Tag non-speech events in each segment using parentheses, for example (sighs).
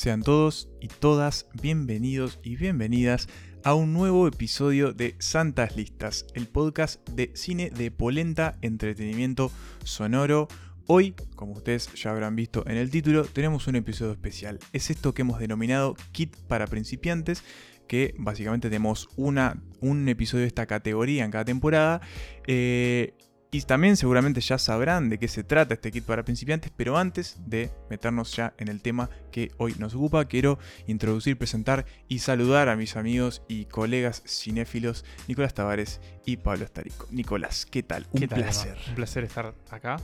Sean todos y todas bienvenidos y bienvenidas a un nuevo episodio de Santas Listas, el podcast de cine de polenta, entretenimiento sonoro. Hoy, como ustedes ya habrán visto en el título, tenemos un episodio especial. Es esto que hemos denominado Kit para principiantes, que básicamente tenemos una, un episodio de esta categoría en cada temporada. Eh, y también seguramente ya sabrán de qué se trata este kit para principiantes, pero antes de meternos ya en el tema que hoy nos ocupa, quiero introducir, presentar y saludar a mis amigos y colegas cinéfilos Nicolás Tavares y Pablo Estarico. Nicolás, ¿qué tal? Un placer. Un placer estar acá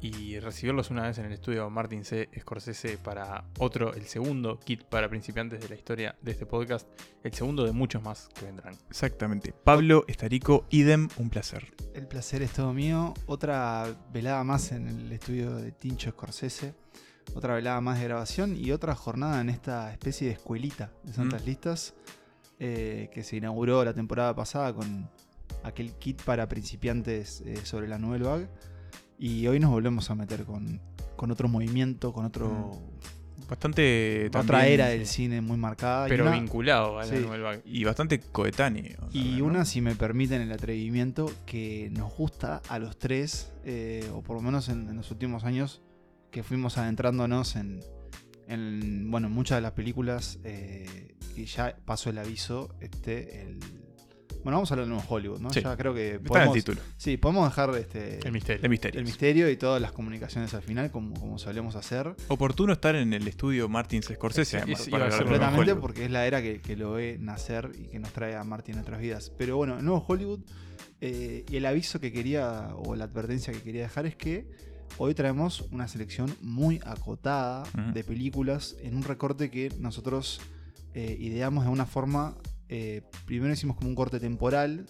y recibirlos una vez en el estudio Martin C. Scorsese para otro, el segundo kit para principiantes de la historia de este podcast, el segundo de muchos más que vendrán. Exactamente. Pablo Estarico, idem, un placer. El placer es todo mío. Otra velada más en el estudio de Tincho Scorsese. Otra velada más de grabación y otra jornada en esta especie de escuelita de Santas mm. Listas eh, que se inauguró la temporada pasada con aquel kit para principiantes eh, sobre la Nouvelle Vague y hoy nos volvemos a meter con, otro movimiento, con otro. Mm. Bastante. Otra era del cine muy marcada. Pero vinculado a la Y bastante coetáneo. Y una, si me permiten el atrevimiento, que nos gusta a los tres, eh, o por lo menos en, los últimos años, que fuimos adentrándonos en, en bueno, muchas de las películas eh, que ya pasó el aviso, este, el bueno, vamos a hablar de nuevo Hollywood, ¿no? Ya creo que. Podemos, Está en el título. Sí, podemos dejar este, el misterio. El misterio y todas las comunicaciones al final, como, como solemos hacer. Oportuno estar en el estudio Martin Scorsese, además. completamente porque es la era que, lo ve nacer y que nos trae a Martin a nuestras vidas. Pero bueno, el nuevo Hollywood. Eh, y el aviso que quería, o la advertencia que quería dejar es que hoy traemos una selección muy acotada de películas en un recorte que nosotros eh, ideamos de una forma eh, primero hicimos como un corte temporal,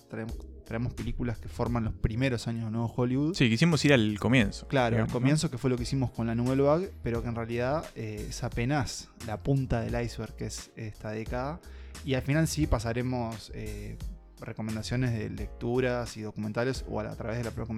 traemos, películas que forman los primeros años de Nuevo Hollywood. Sí, quisimos ir al comienzo. Claro, al comienzo que fue lo que hicimos con la Nouvelle Vague, pero que en realidad eh, es apenas la punta del iceberg que es esta década. Y al final sí pasaremos eh, recomendaciones de lecturas y documentales o a, través de la propia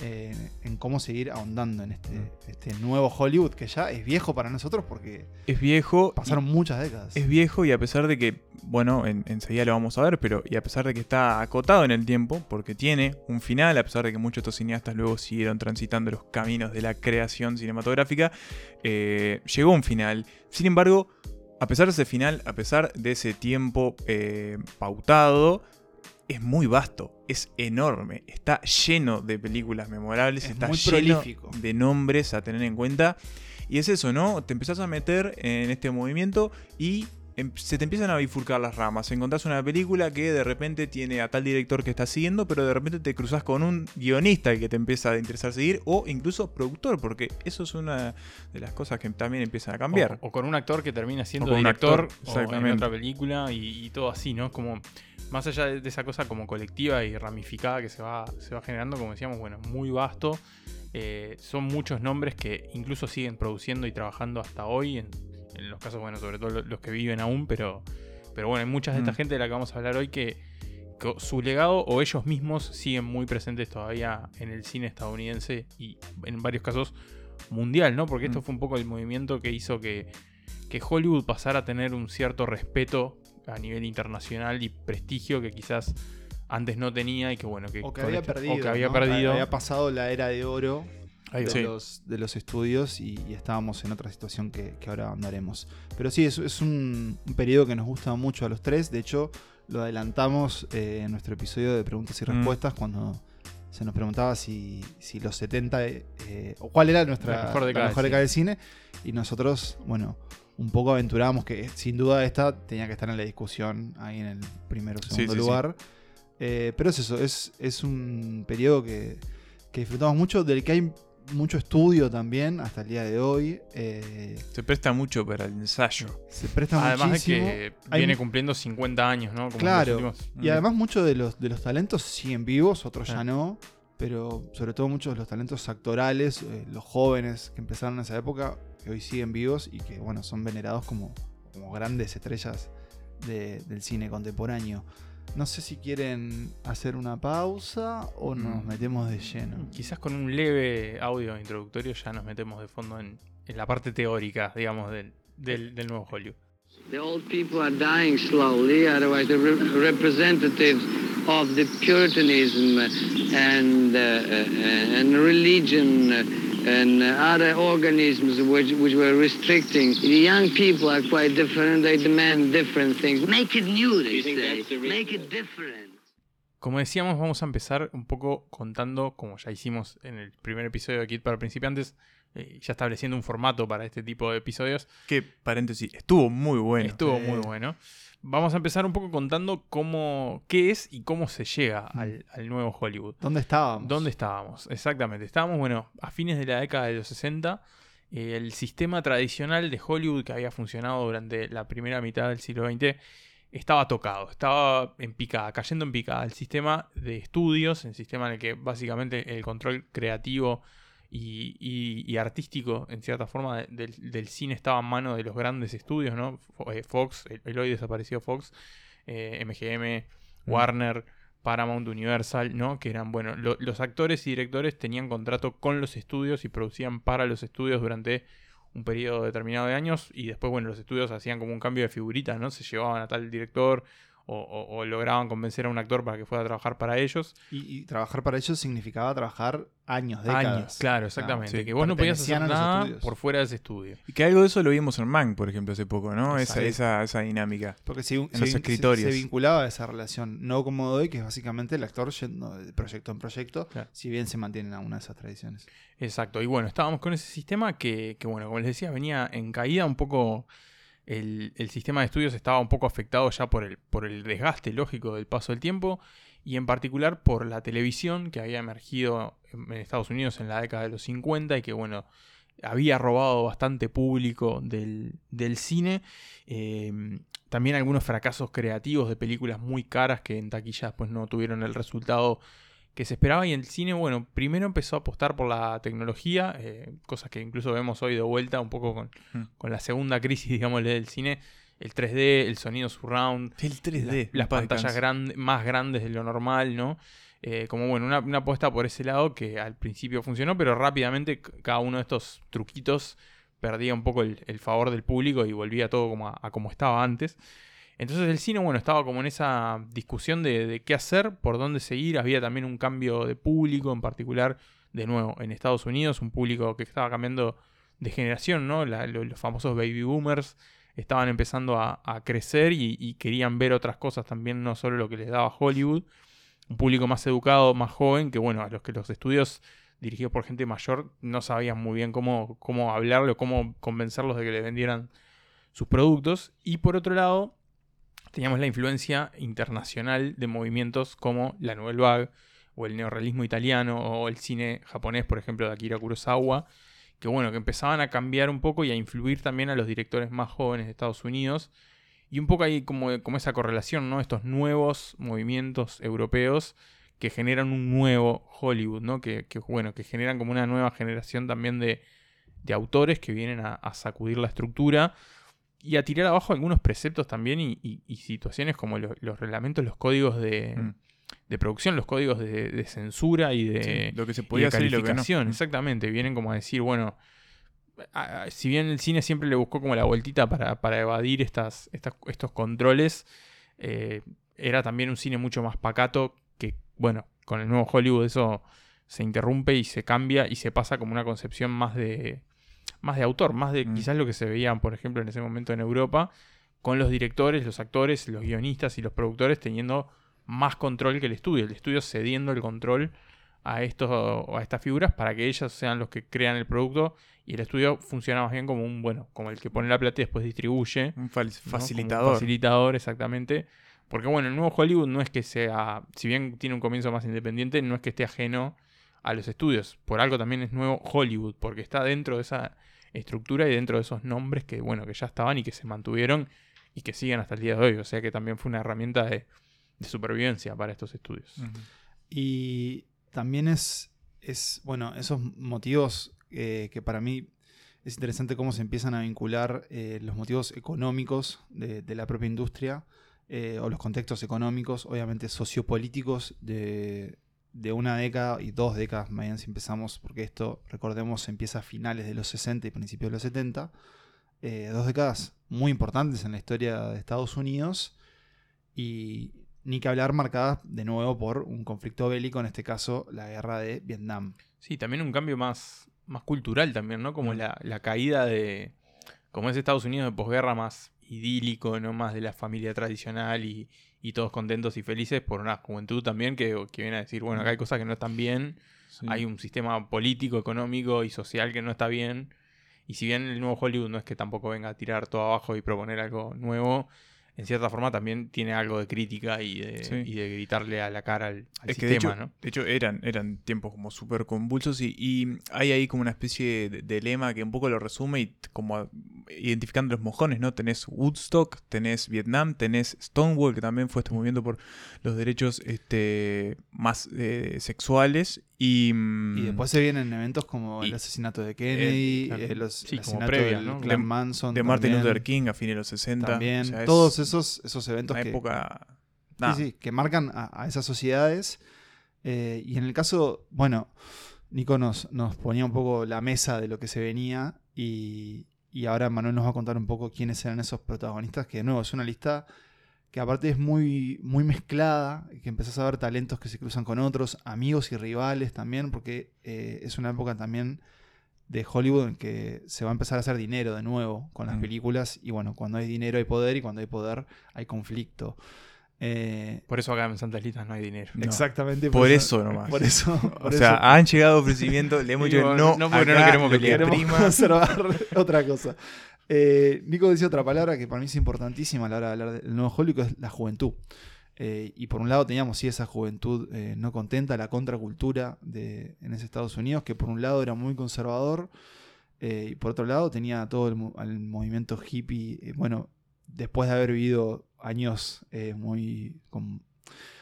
en cómo seguir ahondando en este, mm. este, nuevo Hollywood que ya es viejo para nosotros porque es viejo pasaron muchas décadas. Es viejo y a pesar de que, bueno, enseguida lo vamos a ver, pero y a pesar de que está acotado en el tiempo, porque tiene un final, a pesar de que muchos de estos cineastas luego siguieron transitando los caminos de la creación cinematográfica, eh, llegó un final. Sin embargo, a pesar de ese final, a pesar de ese tiempo eh, pautado, es muy vasto, es enorme, está lleno de películas memorables, está lleno de nombres a tener en cuenta. Y es eso, ¿no? Te empezás a meter en este movimiento y se te empiezan a bifurcar las ramas. Encontrás una película que de repente tiene a tal director que estás siguiendo, pero de repente te cruzas con un guionista que te empieza a interesar seguir, o incluso productor, porque eso es una de las cosas que también empiezan a cambiar. O, con un actor que termina siendo director en otra película y, y todo así, ¿no? Como más allá de, esa cosa como colectiva y ramificada que se va, se va generando, como decíamos, bueno, muy vasto. Eh, son muchos nombres que incluso siguen produciendo y trabajando hasta hoy, en, los casos, bueno, sobre todo los que viven aún, pero, pero bueno, hay muchas de esta mm. gente de la que vamos a hablar hoy que, su legado o ellos mismos siguen muy presentes todavía en el cine estadounidense y en varios casos mundial, ¿no? Porque esto mm. fue un poco el movimiento que hizo que, que Hollywood pasara a tener un cierto respeto a nivel internacional y prestigio que quizás antes no tenía y que bueno, que, había, perdido, había perdido. Había pasado la era de oro de, los, de los estudios y, estábamos en otra situación que, ahora andaremos. Pero sí, es, es un, periodo que nos gusta mucho a los tres. De hecho, lo adelantamos eh, en nuestro episodio de preguntas y mm. respuestas cuando se nos preguntaba si, si los 70 eh, o cuál era nuestra mejor década del cine. Y nosotros, bueno, un poco aventuramos que sin duda esta tenía que estar en la discusión ahí en el primero o segundo lugar. Eh, pero es eso, es, es un periodo que, disfrutamos mucho, del que hay mucho estudio también hasta el día de hoy. Eh, se presta mucho para el ensayo. Se presta además muchísimo. de que viene cumpliendo 50 años, ¿no? claro. Y además muchos de los, de los talentos siguen vivos, otros ya no. Pero sobre todo muchos de los talentos actorales, eh, los jóvenes que empezaron en esa época, que hoy siguen vivos y que bueno, son venerados como, como grandes estrellas del cine contemporáneo. No sé si quieren hacer una pausa o nos mm. metemos de lleno. Quizás con un leve audio introductorio ya nos metemos de fondo en, la parte teórica, digamos, del, del, del nuevo Hollywood. The old people are dying slowly, otherwise the re representatives of the Puritanism and, uh, uh, and religion and other organisms which, which were restricting. The young people are quite different, they demand different things. Make it new, they say. Make it different. Como decíamos, vamos a empezar un poco contando, como ya hicimos en el primer episodio de Kit para principiantes, eh, ya estableciendo un formato para este tipo de episodios. Que, paréntesis, estuvo muy bueno. Estuvo muy bueno. Vamos a empezar un poco contando cómo, qué es y cómo se llega al, nuevo Hollywood. ¿Dónde estábamos? ¿Dónde estábamos? Exactamente. Estábamos, bueno, a fines de la década de los 60. Eh, el sistema tradicional de Hollywood que había funcionado durante la primera mitad del siglo XX estaba tocado, estaba en picada, cayendo en picada. El sistema de estudios, el sistema en el que básicamente el control creativo y, artístico, en cierta forma, del, cine estaba en mano de los grandes estudios, ¿no? Eh, Fox, el, hoy desaparecido Fox, MGM, eh, mm. Warner, Paramount, Universal, ¿no? Que eran, bueno, los actores y directores tenían contrato con los estudios y producían para los estudios durante un periodo determinado de años y después, bueno, los estudios hacían como un cambio de figuritas, ¿no? Se llevaban a tal director o, lograban convencer a un actor para que fuera a trabajar para ellos. Y, trabajar para ellos significaba trabajar años, décadas. Años, claro, exactamente. que vos no podías hacer nada por fuera de ese estudio. Y que algo de eso lo vimos en Mank, por ejemplo, hace poco, ¿no? Esa, esa, esa, dinámica. Porque si, en los escritorios. Se, vinculaba a esa relación, no como hoy, que es básicamente el actor yendo de proyecto en proyecto, si bien se mantienen algunas de esas tradiciones. Exacto. Y bueno, estábamos con ese sistema que, que bueno, como les decía, venía en caída un poco el, sistema de estudios estaba un poco afectado ya por el, por el desgaste lógico del paso del tiempo y en particular por la televisión que había emergido en Estados Unidos en la década de los 50 y que bueno, había robado bastante público del, cine. Em, también algunos fracasos creativos de películas muy caras que en taquilla pues no tuvieron el resultado que se esperaba y el cine, bueno, primero empezó a apostar por la tecnología, eh, cosas que incluso vemos hoy de vuelta un poco con, hmm. la segunda crisis, (laughs) digamos, del cine, el 3D, el sonido surround, el 3D, las pantallas más grandes de lo normal, ¿no? Eh, como bueno, una, apuesta por ese lado que al principio funcionó, pero rápidamente cada uno de estos truquitos perdía un poco el, favor del público y volvía todo como a como estaba antes. Entonces el cine, bueno, estaba como en esa discusión de, qué hacer, por dónde seguir. Había también un cambio de público, en particular, de nuevo, en Estados Unidos, un público que estaba cambiando de generación, ¿no? los, famosos baby boomers estaban empezando a, crecer y, querían ver otras cosas también, no solo lo que les daba Hollywood. Un público más educado, más joven, que bueno, a los que los estudios dirigidos por gente mayor no sabían muy bien cómo, cómo hablarlo, cómo convencerlos de que le vendieran sus productos. Y por otro lado, teníamos la influencia internacional de movimientos como la Nouvelle Vague o el neorrealismo italiano o el cine japonés, por ejemplo, de Akira Kurosawa, que bueno, que empezaban a cambiar un poco y a influir también a los directores más jóvenes de Estados Unidos. Y un poco ahí como, como esa correlación, ¿no? Estos nuevos movimientos europeos que generan un nuevo Hollywood, ¿no? Que, bueno, que generan como una nueva generación también de, autores que vienen a sacudir la estructura y a tirar abajo algunos preceptos también y, situaciones como los reglamentos, los códigos de, mm. de producción, los códigos de, censura y de, lo que se podía hacer calificación. Mm. Exactamente, vienen como a decir, bueno, si bien el cine siempre le buscó como la vueltita para, evadir estas, estos controles, eh, era también un cine mucho más pacato que, bueno, con el nuevo Hollywood eso se interrumpe y se cambia y se pasa como una concepción más de más de autor, más de mm. quizás lo que se veían, por ejemplo, en ese momento en Europa, con los directores, los actores, los guionistas y los productores teniendo más control que el estudio, el estudio cediendo el control a, estos, a estas figuras para que ellas sean los que crean el producto y el estudio funciona más bien como un, bueno, como el que pone la plata y después distribuye. Un facilitador. Un facilitador, exactamente. Porque bueno, el nuevo Hollywood no es que sea, si bien tiene un comienzo más independiente, no es que esté ajeno a los estudios. Por algo también es nuevo Hollywood, porque está dentro de esa estructura y dentro de esos nombres que, bueno, que ya estaban y que se mantuvieron y que siguen hasta el día de hoy. O sea que también fue una herramienta de, supervivencia para estos estudios. Y también es, es, bueno, esos motivos eh, que para mí es interesante cómo se empiezan a vincular eh, los motivos económicos de, la propia industria eh, o los contextos económicos, obviamente sociopolíticos de, de una década y dos décadas más si empezamos, porque esto, recordemos, empieza a finales de los 60 y principios de los 70, eh, dos décadas muy importantes en la historia de Estados Unidos y ni que hablar marcadas de nuevo por un conflicto bélico, en este caso la guerra de Vietnam. Sí, también un cambio más, más cultural también, ¿no? Como mm. la, caída de, como es Estados Unidos de posguerra más idílico, no más de la familia tradicional y, todos contentos y felices por una juventud también que, que, viene a decir, bueno, acá hay cosas que no están bien, hay un sistema político, económico y social que no está bien. Y si bien el nuevo Hollywood no es que tampoco venga a tirar todo abajo y proponer algo nuevo, en cierta forma también tiene algo de crítica y de, y de gritarle a la cara al, sistema, de hecho, ¿no? De hecho, eran, eran tiempos como súper convulsos y, hay ahí como una especie de, lema que un poco lo resume y como identificando los mojones, ¿no? Tenés Woodstock, tenés Vietnam, tenés Stonewall, que también fue este movimiento por los derechos este, más eh, sexuales y, mm, y, después se vienen eventos como el asesinato de Kennedy, eh, los asesinatos de Manson. De Martin Luther King a fines de los 60. También, todos esos, esos eventos que, época, sí, que marcan a, esas sociedades. Eh, y en el caso, bueno, Nico nos, nos ponía un poco la mesa de lo que se venía y, y ahora Manuel nos va a contar un poco quiénes eran esos protagonistas, que de nuevo es una lista que aparte es muy, muy mezclada, que empezás a ver talentos que se cruzan con otros, amigos y rivales también, porque eh, es una época también de Hollywood en que se va a empezar a hacer dinero de nuevo con las mm. películas, y bueno, cuando hay dinero hay poder, y cuando hay poder hay conflicto. Eh, por eso acá en Santas Listas no hay dinero. Exactamente. Por, eso, nomás. Por eso. o sea, han llegado ofrecimientos, le hemos (laughs) dicho no, no, porque no queremos pelear. Queremos (laughs) otra cosa. Eh, Nico decía otra palabra que para mí es importantísima a la hora de hablar del nuevo Hollywood, es la juventud. Eh, y por un lado teníamos sí esa juventud eh, no contenta, la contracultura en ese Estados Unidos, que por un lado era muy conservador, y por otro lado tenía todo el, movimiento hippie, bueno, después de haber vivido años muy con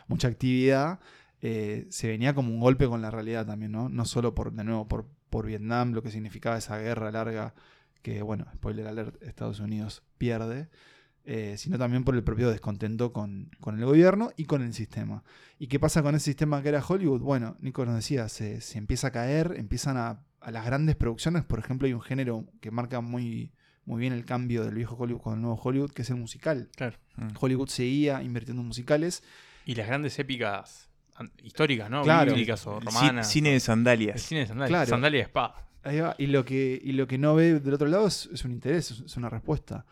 mucha actividad, se venía como un golpe con la realidad también, ¿no? No solo por, de nuevo, por Vietnam, lo que significaba esa guerra larga que bueno, spoiler alert, Estados Unidos pierde, eh, sino también por el propio descontento con, el gobierno y con el sistema. ¿Y qué pasa con ese sistema que era Hollywood? Bueno, Nico nos decía, se, empieza a caer, empiezan a, las grandes producciones, por ejemplo, hay un género que marca muy, muy bien el cambio del viejo Hollywood con el nuevo Hollywood, que es el musical. Claro. Mm. Hollywood seguía invirtiendo en musicales. Y las grandes épicas históricas, ¿no? Claro. Bíblicas o romanas. cine de sandalias. cine de sandalias. Sandalia de Y lo, que, y lo que no ve del otro lado es, un interés, es una respuesta.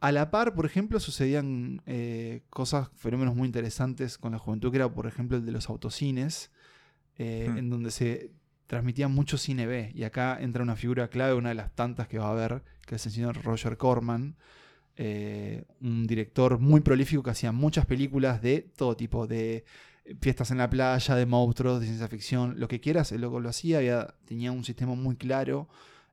A la par, por ejemplo, sucedían eh, cosas, fenómenos muy interesantes con la juventud, que era, por ejemplo, el de los autocines, eh, hmm. en donde se transmitía mucho cine B. Y acá entra una figura clave, una de las tantas que va a haber, que es el señor Roger Corman, eh, un director muy prolífico que hacía muchas películas de todo tipo, de fiestas en la playa, de monstruos, de ciencia ficción, lo que quieras, el loco lo hacía, tenía un sistema muy claro,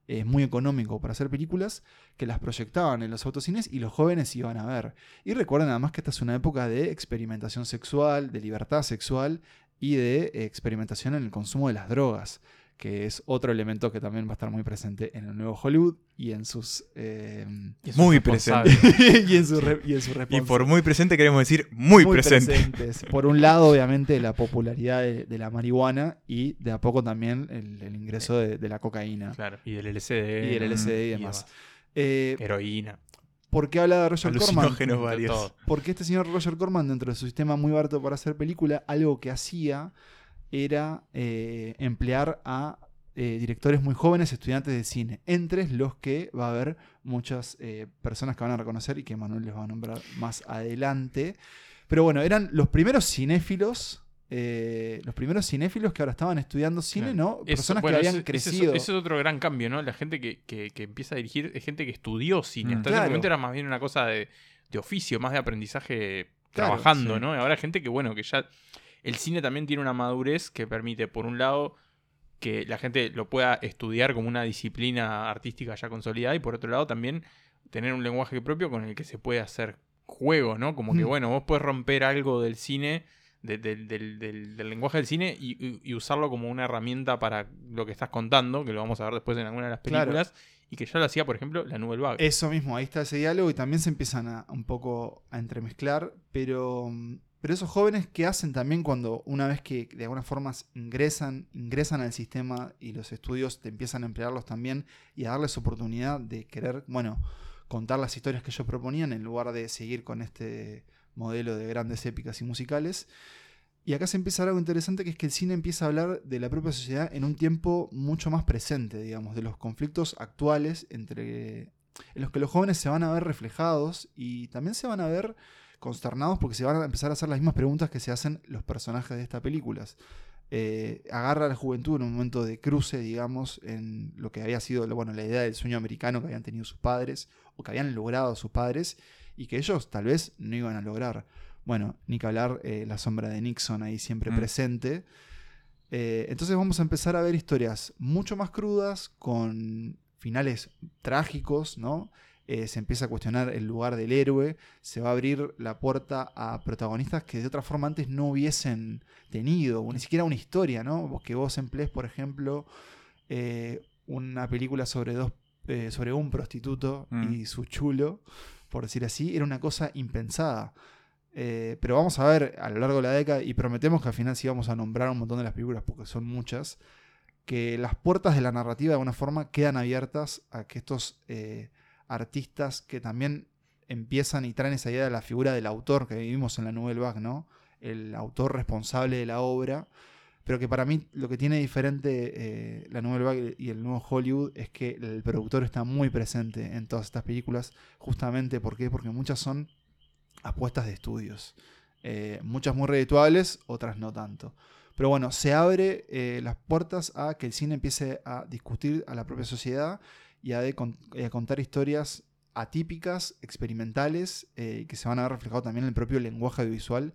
eh, muy económico para hacer películas, que las proyectaban en los autocines y los jóvenes iban a ver. Y recuerden además que esta es una época de experimentación sexual, de libertad sexual y de experimentación en el consumo de las drogas que es otro elemento que también va a estar muy presente en el nuevo Hollywood y en sus... Eh, muy presente. y, en su (laughs) y, por muy presente queremos decir muy, presente. presentes. Por un lado, obviamente, la popularidad de, la marihuana y de a poco también el, ingreso de, la cocaína. Claro, y del LSD. Y del LSD y demás. Eh, Heroína. ¿Por qué habla de Roger Corman? varios. Porque este señor Roger Corman, dentro de su sistema muy barato para hacer película, algo que hacía era eh, emplear a eh, directores muy jóvenes, estudiantes de cine, entre los que va a haber muchas eh, personas que van a reconocer y que Manuel les va a nombrar más adelante. Pero bueno, eran los primeros cinéfilos. los primeros cinéfilos que ahora estaban estudiando cine, ¿no? Personas que habían crecido. Ese es, otro gran cambio, ¿no? La gente que, empieza a dirigir es gente que estudió cine. Mm. Hasta ese momento era más bien una cosa de, oficio, más de aprendizaje trabajando, ¿no? Y ahora gente que, bueno, que ya el cine también tiene una madurez que permite, por un lado, que la gente lo pueda estudiar como una disciplina artística ya consolidada y por otro lado también tener un lenguaje propio con el que se puede hacer juego, ¿no? Como que, mm. bueno, vos puedes romper algo del cine, del, lenguaje del cine y, usarlo como una herramienta para lo que estás contando, que lo vamos a ver después en alguna de las películas. Y que ya lo hacía, por ejemplo, la Nouvelle Vague. Eso mismo, ahí está ese diálogo y también se empiezan a un poco a entremezclar, pero mm, pero esos jóvenes, ¿qué hacen también cuando una vez que de alguna forma ingresan, ingresan al sistema y los estudios te empiezan a emplearlos también y a darles oportunidad de querer, bueno, contar las historias que ellos proponían en lugar de seguir con este modelo de grandes épicas y musicales? Y acá se empieza algo interesante que es que el cine empieza a hablar de la propia sociedad en un tiempo mucho más presente, digamos, de los conflictos actuales entre en los que los jóvenes se van a ver reflejados y también se van a ver consternados porque se van a empezar a hacer las mismas preguntas que se hacen los personajes de estas películas. Eh, agarra a la juventud en un momento de cruce, digamos, en lo que había sido bueno, la idea del sueño americano que habían tenido sus padres o que habían logrado sus padres y que ellos tal vez no iban a lograr. Bueno, ni que hablar eh, la sombra de Nixon ahí siempre mm. presente. Eh, entonces vamos a empezar a ver historias mucho más crudas, con finales trágicos, ¿no? Eh, se empieza a cuestionar el lugar del héroe, se va a abrir la puerta a protagonistas que de otra forma antes no hubiesen tenido, o ni siquiera una historia, ¿no? Que vos emplees, por ejemplo, eh, una película sobre dos eh, sobre un prostituto mm. y su chulo, por decir así, era una cosa impensada. pero vamos a ver a lo largo de la década, y prometemos que al final sí vamos a nombrar un montón de las películas, porque son muchas, que las puertas de la narrativa de alguna forma quedan abiertas a que estos artistas que también empiezan y traen esa idea de la figura del autor que vivimos en la Nouvelle Vague, ¿no? El autor responsable de la obra. Pero que para mí lo que tiene diferente eh, la Nouvelle Vague y el nuevo Hollywood es que el productor está muy presente en todas estas películas. Justamente porque muchas son apuestas de estudios. Eh, muchas muy redituables, otras no tanto. Pero bueno, se abre eh, las puertas a que el cine empiece a discutir a la propia sociedad y a, de contar historias atípicas, experimentales, eh, que se van a ver reflejados también en el propio lenguaje audiovisual,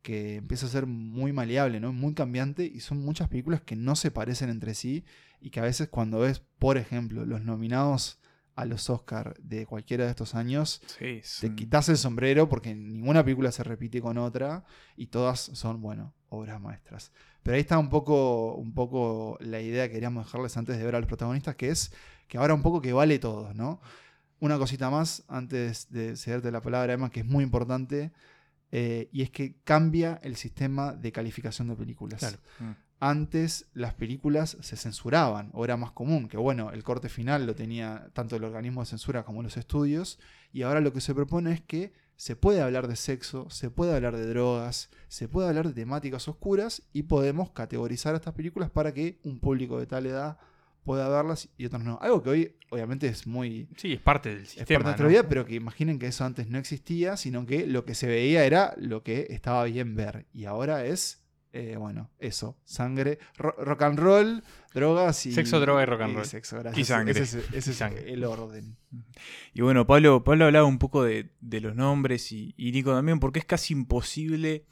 que empieza a ser muy maleable, ¿no? muy cambiante, y son muchas películas que no se parecen entre sí, y que a veces cuando ves, por ejemplo, los nominados a los Oscars de cualquiera de estos años, te quitas el sombrero porque ninguna película se repite con otra, y todas son, bueno, obras maestras. Pero ahí está un poco, un poco la idea que queríamos dejarles antes de ver a los protagonistas, que es que ahora un poco que vale todo, ¿no? Una cosita más antes de cederte la palabra, Emma, que es muy importante, eh, y es que cambia el sistema de calificación de películas. Mm. Antes las películas se censuraban, o era más común, que bueno, el corte final lo tenía tanto el organismo de censura como los estudios, y ahora lo que se propone es que se puede hablar de sexo, se puede hablar de drogas, se puede hablar de temáticas oscuras y podemos categorizar estas películas para que un público de tal edad pueda verlas y otros no. Algo que hoy obviamente es muy... Sí, es parte del sistema. Es parte de nuestra vida, pero que imaginen que eso antes no existía, sino que lo que se veía era lo que estaba bien ver. Y ahora es, eh, bueno, eso, sangre, rock and roll, drogas y... Sexo, droga y rock and roll. sexo, gracias. Y sangre. Ese, es el orden. Y bueno, Pablo, Pablo hablaba un poco de, los nombres y, y Nico también, porque es casi imposible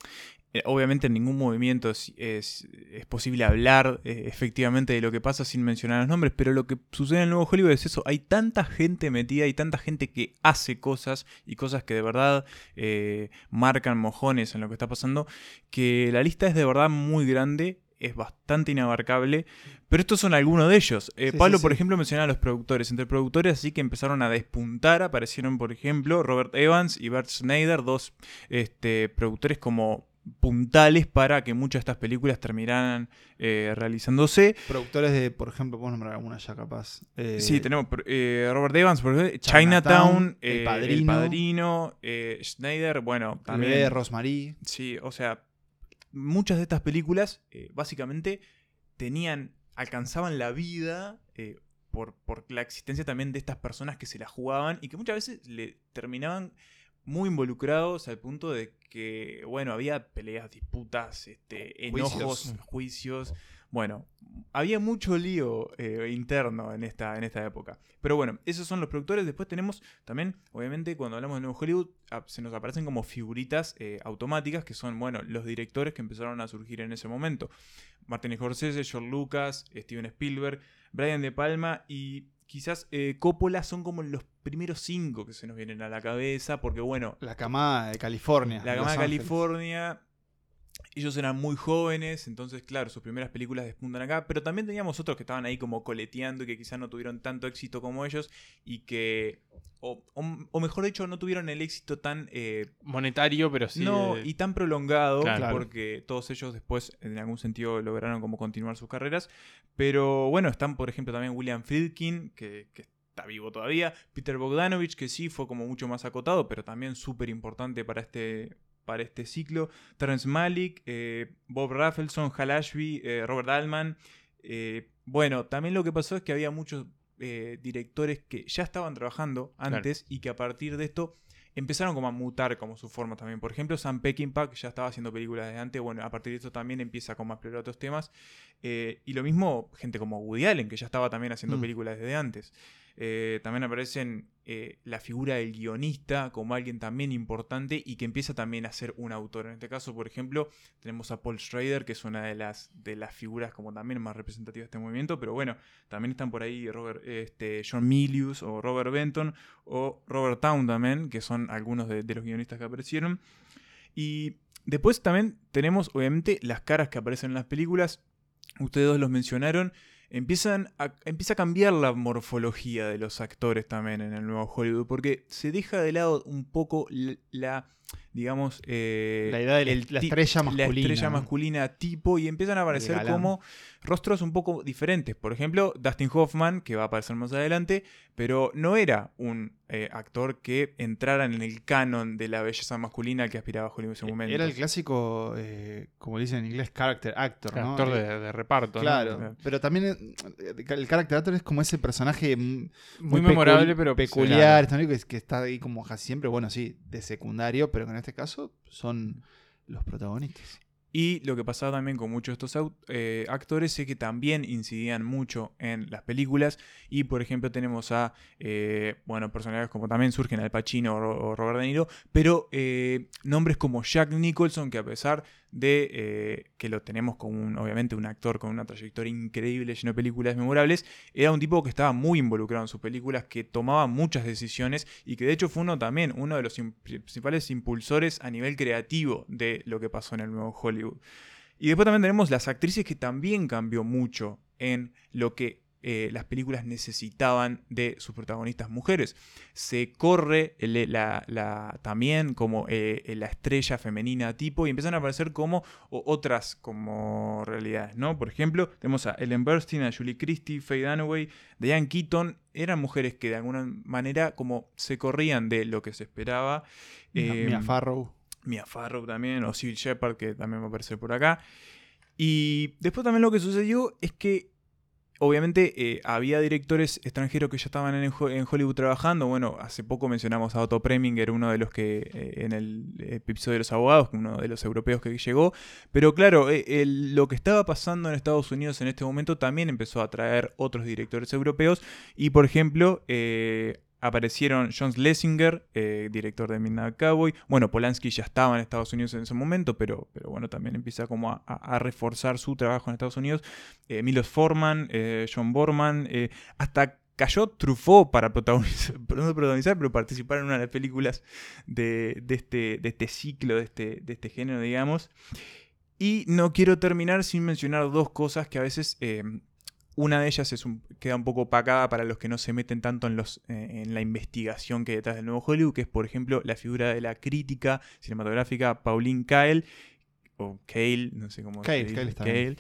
obviamente en ningún movimiento es, posible hablar eh, efectivamente de lo que pasa sin mencionar los nombres, pero lo que sucede en el nuevo Hollywood es eso, hay tanta gente metida, hay tanta gente que hace cosas y cosas que de verdad eh, marcan mojones en lo que está pasando, que la lista es de verdad muy grande es bastante inabarcable, pero estos son algunos de ellos. Pablo, por ejemplo, mencionaba a los productores. Entre productores así que empezaron a despuntar, aparecieron, por ejemplo, Robert Evans y Bert Schneider, dos este, productores como puntales para que muchas de estas películas terminaran eh, realizándose. Productores de, por ejemplo, podemos nombrar alguna ya capaz. Eh, sí, tenemos eh, Robert Evans, por ejemplo, Chinatown, El Padrino, Schneider, bueno, también. de Rosemary. Sí, o sea, muchas de estas películas básicamente tenían, alcanzaban la vida por, por la existencia también de estas personas que se la jugaban y que muchas veces le terminaban muy involucrados al punto de que, bueno, había peleas, disputas, este, enojos, juicios. Bueno, había mucho lío eh, interno en esta, en esta época. Pero bueno, esos son los productores. Después tenemos también, obviamente, cuando hablamos de Nuevo Hollywood, se nos aparecen como figuritas eh, automáticas que son, bueno, los directores que empezaron a surgir en ese momento. Martin Scorsese, George Lucas, Steven Spielberg, Brian De Palma y quizás eh, Coppola son como los primeros cinco que se nos vienen a la cabeza, porque bueno... La camada de California. La camada de California. Ellos eran muy jóvenes, entonces, claro, sus primeras películas despuntan acá, pero también teníamos otros que estaban ahí como coleteando y que quizás no tuvieron tanto éxito como ellos y que, o, mejor dicho, no tuvieron el éxito tan... Eh, Monetario, pero sí... No, y tan prolongado, porque todos ellos después, en algún sentido, lograron como continuar sus carreras. Pero bueno, están, por ejemplo, también William Friedkin, que, que está vivo todavía. Peter Bogdanovich, que sí fue como mucho más acotado, pero también súper importante para este, para este ciclo. Terrence Malick, eh, Bob Raffleson, Hal Ashby, eh, Robert Altman. Eh, bueno, también lo que pasó es que había muchos directores que ya estaban trabajando antes y que a partir de esto empezaron como a mutar como su forma también. Por ejemplo, Sam Peckinpah ya estaba haciendo películas desde antes, bueno, a partir de esto también empieza como a explorar otros temas. y lo mismo gente como Woody Allen, que ya estaba también haciendo mm. películas desde antes. Eh, también aparecen eh, la figura del guionista como alguien también importante y que empieza también a ser un autor. En este caso, por ejemplo, tenemos a Paul Schrader, que es una de las, de las figuras como también más representativas de este movimiento, pero bueno, también están por ahí Robert, este, John Milius o Robert Benton o Robert Town también, que son algunos de, de los guionistas que aparecieron. Y después también tenemos, obviamente, las caras que aparecen en las películas. Ustedes dos los mencionaron empiezan a, empieza a cambiar la morfología de los actores también en el nuevo Hollywood, porque se deja de lado un poco la, digamos, eh, la idea de la, estrella masculina. La estrella masculina tipo y empiezan a aparecer como rostros un poco diferentes. Por ejemplo, Dustin Hoffman, que va a aparecer más adelante, pero no era un eh, actor que entrara en el canon de la belleza masculina que aspiraba Hollywood en ese momento. Era el clásico, eh, como dicen en inglés, character actor. ¿no? Actor de, reparto. Claro, pero también el character actor es como ese personaje muy, memorable, pero peculiar, que, que está ahí como casi siempre, bueno, sí, de secundario, pero que en este caso son los protagonistas. Y lo que pasaba también con muchos de estos eh, actores es que también incidían mucho en las películas. Y por ejemplo tenemos a, eh, bueno, personajes como también surgen Al Pacino o, Robert De Niro, pero eh, nombres como Jack Nicholson, que a pesar de eh, que lo tenemos como un, obviamente un actor con una trayectoria increíble, lleno de películas memorables, era un tipo que estaba muy involucrado en sus películas, que tomaba muchas decisiones y que de hecho fue uno también, uno de los principales impulsores a nivel creativo de lo que pasó en el nuevo Hollywood. Y después también tenemos las actrices que también cambió mucho en lo que eh, las películas necesitaban de sus protagonistas mujeres. Se corre la, también como eh, la estrella femenina tipo y empiezan a aparecer como otras como realidades, ¿no? Por ejemplo, tenemos a Ellen Burstyn, a Julie Christie, Faye Dunaway, Diane Keaton, eran mujeres que de alguna manera como se corrían de lo que se esperaba. Mia, em, Farrow. Mia Farrow también, o Civil Shepard, que también va a aparecer por acá. Y después también lo que sucedió es que obviamente eh, había directores extranjeros que ya estaban en, Hollywood trabajando. Bueno, hace poco mencionamos a Otto Preminger, uno de los que eh, en el episodio de los abogados, uno de los europeos que llegó. Pero claro, eh, lo que estaba pasando en Estados Unidos en este momento también empezó a atraer otros directores europeos. Y por ejemplo, aparecieron John Lessinger, eh, director de Midnight Cowboy. Bueno, Polanski ya estaba en Estados Unidos en ese momento, pero, pero bueno, también empieza como a, reforzar su trabajo en Estados Unidos. Eh, Milos Forman, eh, John Borman, hasta cayó Truffaut para protagonizar, (laughs) no protagonizar, pero participar en una de las películas de, este, de este ciclo, de este, de este género, digamos. Y no quiero terminar sin mencionar dos cosas que a veces una de ellas es queda un poco opacada para los que no se meten tanto en, los, eh, en la investigación que hay detrás del nuevo Hollywood, que es por ejemplo la figura de la crítica cinematográfica Pauline Kael, o Kael, no sé cómo se dice, Kael,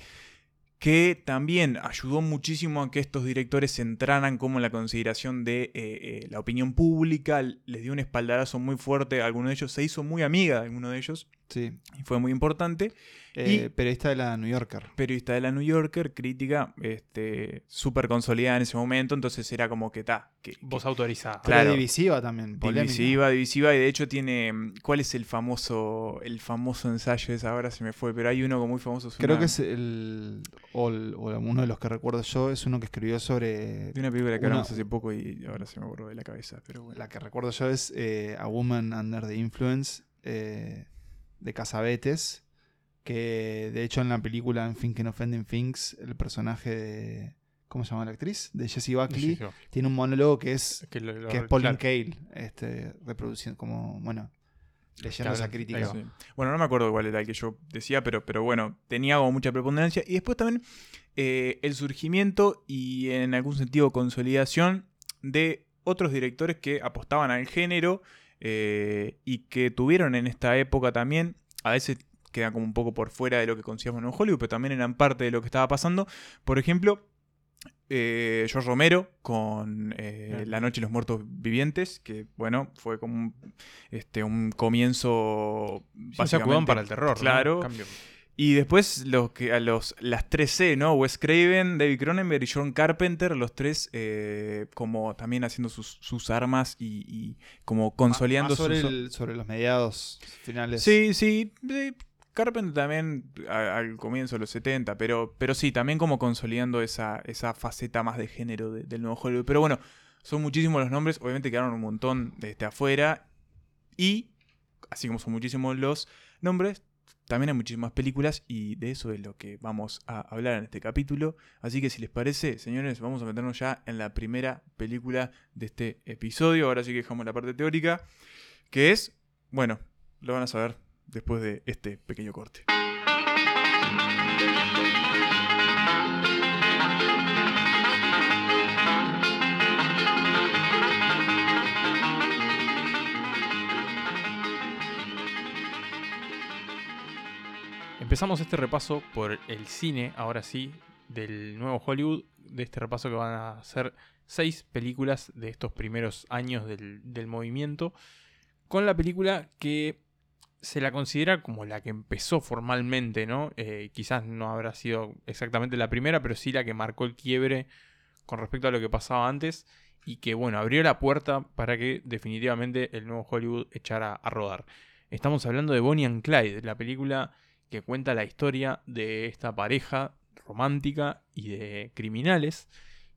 que también ayudó muchísimo a que estos directores entraran como en la consideración de eh, eh, la opinión pública, les dio un espaldarazo muy fuerte a alguno de ellos, se hizo muy amiga de alguno de ellos, sí. y fue muy importante. Eh, periodista de la New Yorker. Periodista de la New Yorker, crítica, este, súper consolidada en ese momento, entonces era como que está. Voz autorizada. Claro, divisiva también. Divisiva, divisiva, y de hecho tiene. ¿Cuál es el famoso el famoso ensayo? Esa ahora se me fue, pero hay uno muy famoso. Creo que es el o, uno de los que recuerdo yo, es uno que escribió sobre. De una película que hablamos hace poco y ahora se me borró de la cabeza. Pero La que recuerdo yo es eh, A Woman Under the Influence eh, de Casabetes que de hecho en la película en Thinking Offending Things, el personaje de. ¿Cómo se llama la actriz? De Jessie Buckley. tiene un monólogo que es, que, es Pauline Kael, este, reproduciendo, como, bueno, leyendo esa crítica. Bueno, no me acuerdo cuál era el que yo decía, pero, pero bueno, tenía como mucha preponderancia. Y después también eh, el surgimiento y en algún sentido consolidación de otros directores que apostaban al género eh, y que tuvieron en esta época también, a veces quedan como un poco por fuera de lo que conocíamos en Hollywood, pero también eran parte de lo que estaba pasando. Por ejemplo, eh, George Romero con eh, La Noche y los Muertos Vivientes, que bueno, fue como un, este, un comienzo. básicamente, para el terror. Claro. Y después los que, a los, las 3C, ¿no? Wes Craven, David Cronenberg y John Carpenter, los tres eh, como también haciendo sus, armas y, como consolidando sobre, sobre los mediados finales. Sí, sí. Carpenter también al comienzo de los 70, pero, pero sí, también como consolidando esa, esa faceta más de género del nuevo Hollywood. Pero bueno, son muchísimos los nombres, obviamente quedaron un montón desde afuera. Y, así como son muchísimos los nombres, también hay muchísimas películas y de eso es lo que vamos a hablar en este capítulo. Así que si les parece, señores, vamos a meternos ya en la primera película de este episodio. Ahora sí que dejamos la parte teórica, que es, bueno, lo van a saber después de este pequeño corte. Empezamos este repaso por el cine, ahora sí, del nuevo Hollywood, de este repaso que van a ser seis películas de estos primeros años del, del movimiento, con la película que se la considera como la que empezó formalmente, ¿no? Eh, quizás no habrá sido exactamente la primera, pero sí la que marcó el quiebre con respecto a lo que pasaba antes y que, bueno, abrió la puerta para que definitivamente el nuevo Hollywood echara a rodar. Estamos hablando de Bonnie and Clyde, la película que cuenta la historia de esta pareja romántica y de criminales,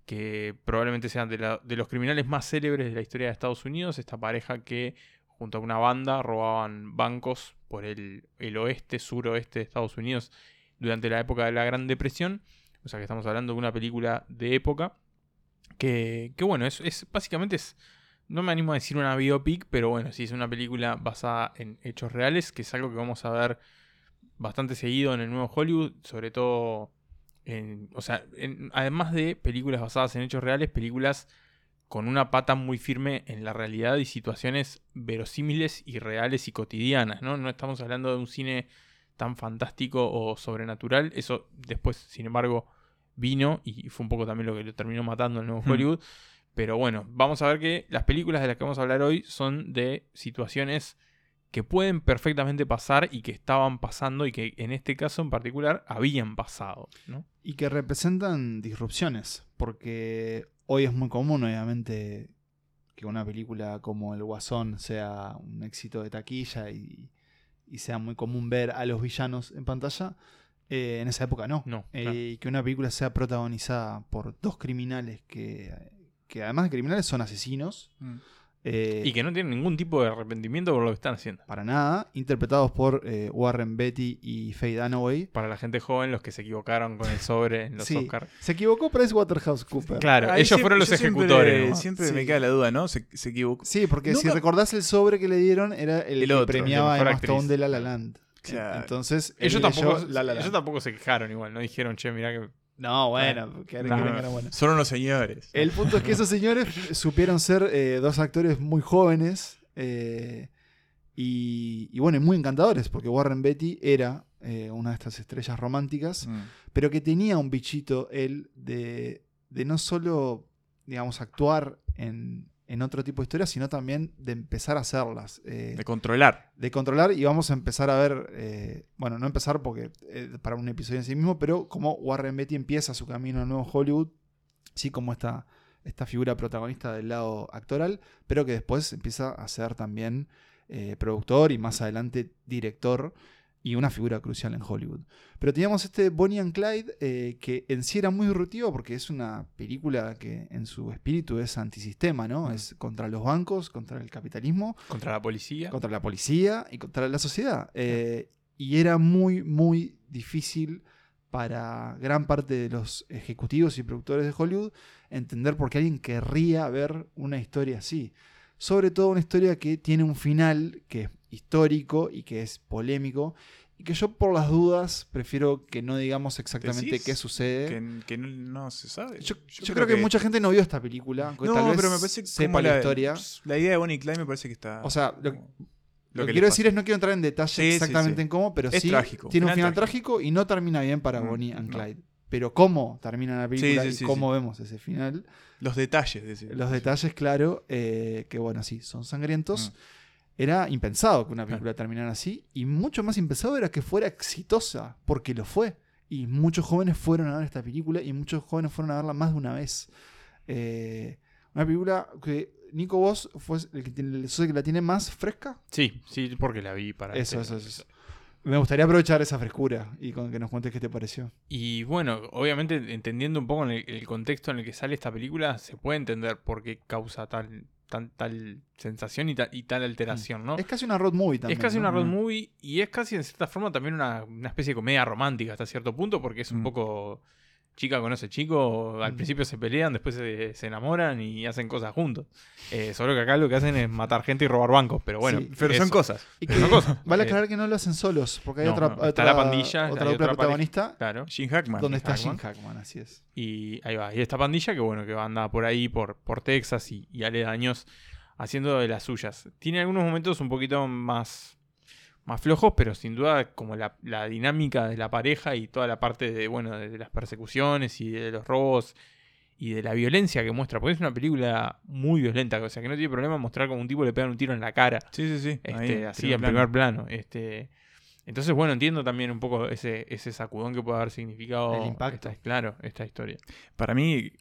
que probablemente sean de, de los criminales más célebres de la historia de Estados Unidos, esta pareja que junto a una banda robaban bancos por el, oeste, suroeste de Estados Unidos durante la época de la Gran Depresión. O sea que estamos hablando de una película de época. Que, que bueno, es, es, básicamente es. No me animo a decir una biopic, pero bueno, sí es una película basada en hechos reales, que es algo que vamos a ver bastante seguido en el nuevo Hollywood, sobre todo en, o sea, además de películas basadas en hechos reales, películas con una pata muy firme en la realidad y situaciones verosímiles y reales y cotidianas, ¿no? No estamos hablando de un cine tan fantástico o sobrenatural, eso después, sin embargo, vino y fue un poco también lo que lo terminó matando el nuevo. Hollywood. Pero bueno, vamos a ver que las películas de las que vamos a hablar hoy son de situaciones que pueden perfectamente pasar y que estaban pasando y que en este caso en particular habían pasado. ¿no? Y que representan disrupciones, porque Hoy es muy común, obviamente, que una película como El Guasón sea un éxito de taquilla y, sea muy común ver a los villanos en pantalla. Eh, en esa época no. no eh, que una película sea protagonizada por dos criminales que, que además de criminales son asesinos. Mm. Eh, y que no tienen ningún tipo de arrepentimiento por lo que están haciendo. Para nada. Interpretados por eh, Warren Betty y Faye Dunaway. Para la gente joven, los que se equivocaron con el sobre en los sí, Oscars. Se equivocó Waterhouse Cooper. Claro, ellos fueron los ejecutores. Siempre, me queda la duda, ¿no? Se, equivocó. Sí, porque si recordás el sobre que le dieron, era el, que premiaba a Emma de La La Land. Entonces, ellos tampoco, ellos tampoco se quejaron igual, no dijeron, che, mirá que no, bueno, que, Son unos señores. El punto es que esos señores (laughs) supieron ser eh, dos actores muy jóvenes eh, y, bueno, muy encantadores, porque Warren Betty era eh, una de estas estrellas románticas, mm. pero que tenía un bichito él de, de no solo, digamos, actuar en, en otro tipo de historias, sino también de empezar a hacerlas. Eh, de controlar. De controlar y vamos a empezar a ver, eh, bueno, no empezar porque eh, para un episodio en sí mismo, pero como Warren Beatty empieza su camino al nuevo Hollywood, sí como esta, esta figura protagonista del lado actoral, pero que después empieza a ser también productor y más adelante director y una figura crucial en Hollywood. Pero teníamos este Bonnie and Clyde eh, que en sí era muy disruptivo porque es una película que en su espíritu es antisistema, ¿no? Mm. Es contra los bancos, contra el capitalismo. Contra la policía. Contra la policía y contra la sociedad. Eh, y era muy, muy difícil para gran parte de los ejecutivos y productores de Hollywood entender por qué alguien querría ver una historia así. Sobre todo una historia que tiene un final que histórico y que es polémico. Y que yo por las dudas prefiero que no digamos exactamente qué sucede. Que, no, se sabe. Yo, creo, que, mucha gente no vio esta película. No, tal vez pero me parece que sepa la, historia. La idea de Bonnie y Clyde me parece que está... O sea, lo, que quiero decir es no quiero entrar en detalle exactamente en cómo, pero sí tiene un final trágico. y no termina bien para mm, Bonnie and Clyde. Pero cómo termina la película y cómo vemos ese final. Los detalles. De Los detalles, claro, eh, que bueno, sí, son sangrientos. Mm. Era impensado que una película terminara así y mucho más impensado era que fuera exitosa, porque lo fue. Y muchos jóvenes fueron a ver esta película y muchos jóvenes fueron a verla más de una vez. Eh, una película que Nico vos fue el que, tiene, el que la tiene más fresca. Sí, sí, porque la vi para eso, este eso, eso. Me gustaría aprovechar esa frescura y con que nos cuentes qué te pareció. Y bueno, obviamente entendiendo un poco el, el, contexto en el que sale esta película, se puede entender por qué causa tal, tal sensación y, y, tal alteración, ¿no? Es casi una road movie también. Es casi una road movie y es casi en cierta forma también una, una especie de comedia romántica hasta cierto punto porque es un mm. poco chica conoce chico, al principio se pelean, después se, enamoran y hacen cosas juntos. Eh, solo que acá lo que hacen es matar gente y robar bancos, pero bueno. pero son cosas. Y son cosas. Vale aclarar que no lo hacen solos, porque hay otra, está la pandilla, otra, protagonista. Claro. Jim Hackman. Donde está Jim Hackman, así es. Y ahí va. Y esta pandilla que bueno, que anda por ahí, por, por Texas y, y aledaños, haciendo de las suyas. Tiene algunos momentos un poquito más más flojos, pero sin duda como la, dinámica de la pareja y toda la parte de, bueno, de las persecuciones y de los robos y de la violencia que muestra, porque es una película muy violenta, o sea que no tiene problema mostrar como un tipo le pegan un tiro en la cara. Sí, sí, sí. Este, así en primer plano. Este, entonces, bueno, entiendo también un poco ese, ese sacudón que puede haber significado. El impacto. claro, esta historia. Para mí,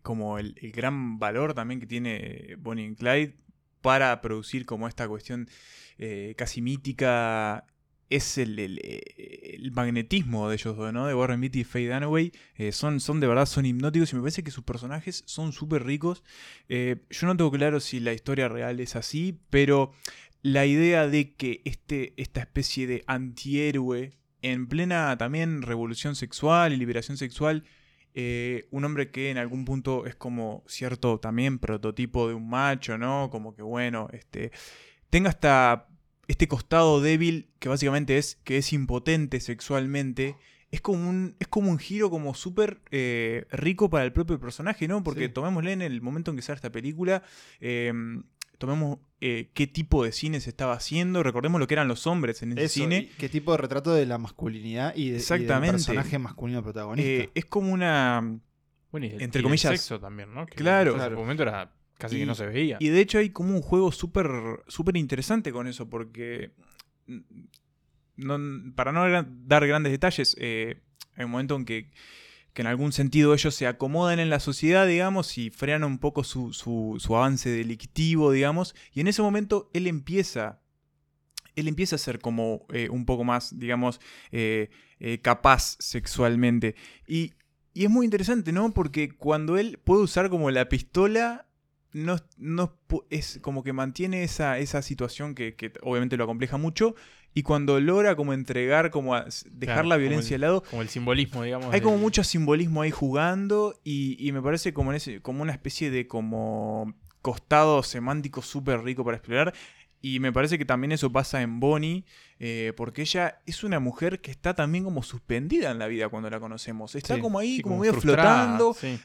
como el, el, gran valor también que tiene Bonnie and Clyde para producir como esta cuestión eh, casi mítica es el, magnetismo de ellos dos, ¿no? De Warren Beatty y Faye Dunaway. Eh, son, son de verdad, son hipnóticos y me parece que sus personajes son súper ricos. Eh, yo no tengo claro si la historia real es así, pero la idea de que este, esta especie de antihéroe en plena también revolución sexual y liberación sexual eh, un hombre que en algún punto es como cierto también prototipo de un macho, ¿no? Como que bueno, este, tenga hasta este costado débil que básicamente es que es impotente sexualmente. Es como un, es como un giro como súper eh, rico para el propio personaje, ¿no? Porque tomémosle en el momento en que sale esta película, em, tomemos eh, qué tipo de cine se estaba haciendo, recordemos lo que eran los hombres en ese cine. qué tipo de retrato de la masculinidad y, de, del personaje masculino protagonista. Eh, es como una... Bueno, entre comillas... sexo también, ¿no? claro. En ese momento era casi que no se veía. Y de hecho hay como un juego súper súper interesante con eso, porque... Mm, para no dar grandes detalles, eh, hay un momento en que que en algún sentido ellos se acomodan en la sociedad, digamos, y frenan un poco su, su, avance delictivo, digamos, y en ese momento él empieza, él empieza a ser como eh, un poco más, digamos, eh, eh, capaz sexualmente. Y, y, es muy interesante, ¿no? Porque cuando él puede usar como la pistola, no, no es como que mantiene esa, esa situación que, que obviamente lo acompleja mucho, y cuando logra como entregar, como dejar la violencia al lado. Como el simbolismo, digamos. Hay como mucho simbolismo ahí jugando y, me parece como, en ese, como una especie de como costado semántico súper rico para explorar. Y me parece que también eso pasa en Bonnie, eh, porque ella es una mujer que está también como suspendida en la vida cuando la conocemos. Está como ahí, como, medio flotando. Sí.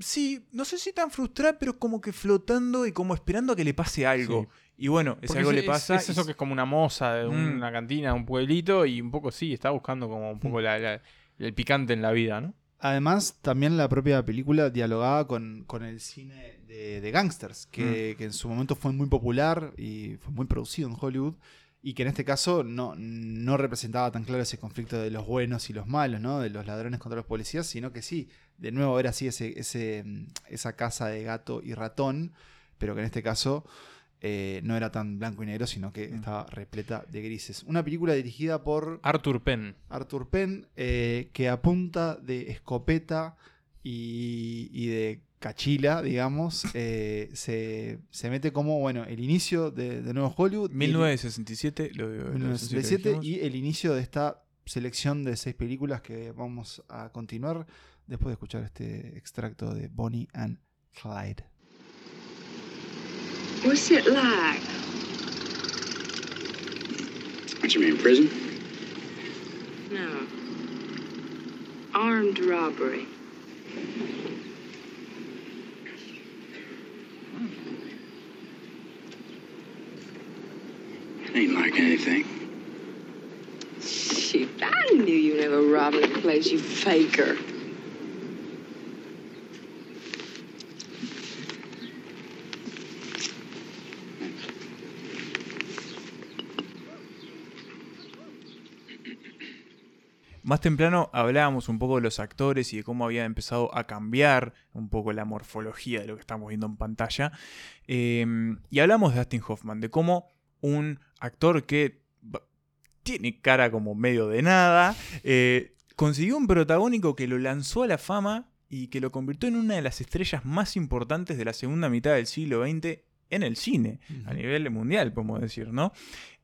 sí. no sé si tan frustrada, pero como que flotando y como esperando a que le pase algo. Y bueno, ese algo le pasa. Es, eso que es como una moza de mm. una cantina, un pueblito, y un poco sí, está buscando como un poco mm. el picante en la vida, ¿no? Además, también la propia película dialogaba con, el cine de, de gangsters, mm. que, en su momento fue muy popular y fue muy producido en Hollywood, y que en este caso no, no representaba tan claro ese conflicto de los buenos y los malos, ¿no? de los ladrones contra los policías, sino que sí, de nuevo era así ese, ese, esa casa de gato y ratón, pero que en este caso eh, no era tan blanco y negro, sino que mm. estaba repleta de grises. Una película dirigida por Arthur Penn. Arthur Penn, eh, que apunta de escopeta y, de cachila, digamos, (laughs) eh, se, mete como, bueno, el inicio de, Nuevo Hollywood. 1967, lo, 1967 y el inicio de esta selección de seis películas que vamos a continuar después de escuchar este extracto de Bonnie and Clyde. What's it like? What you mean, prison? No. Armed robbery. Ain't like anything. Shit, I knew you never robbed a place, you faker. Más temprano hablábamos un poco de los actores y de cómo había empezado a cambiar un poco la morfología de lo que estamos viendo en pantalla. Em, y hablamos de Dustin Hoffman, de cómo un actor que tiene cara como medio de nada, eh, consiguió un protagónico que lo lanzó a la fama y que lo convirtió en una de las estrellas más importantes de la segunda mitad del siglo XX en el cine, a nivel mundial, podemos decir, ¿no?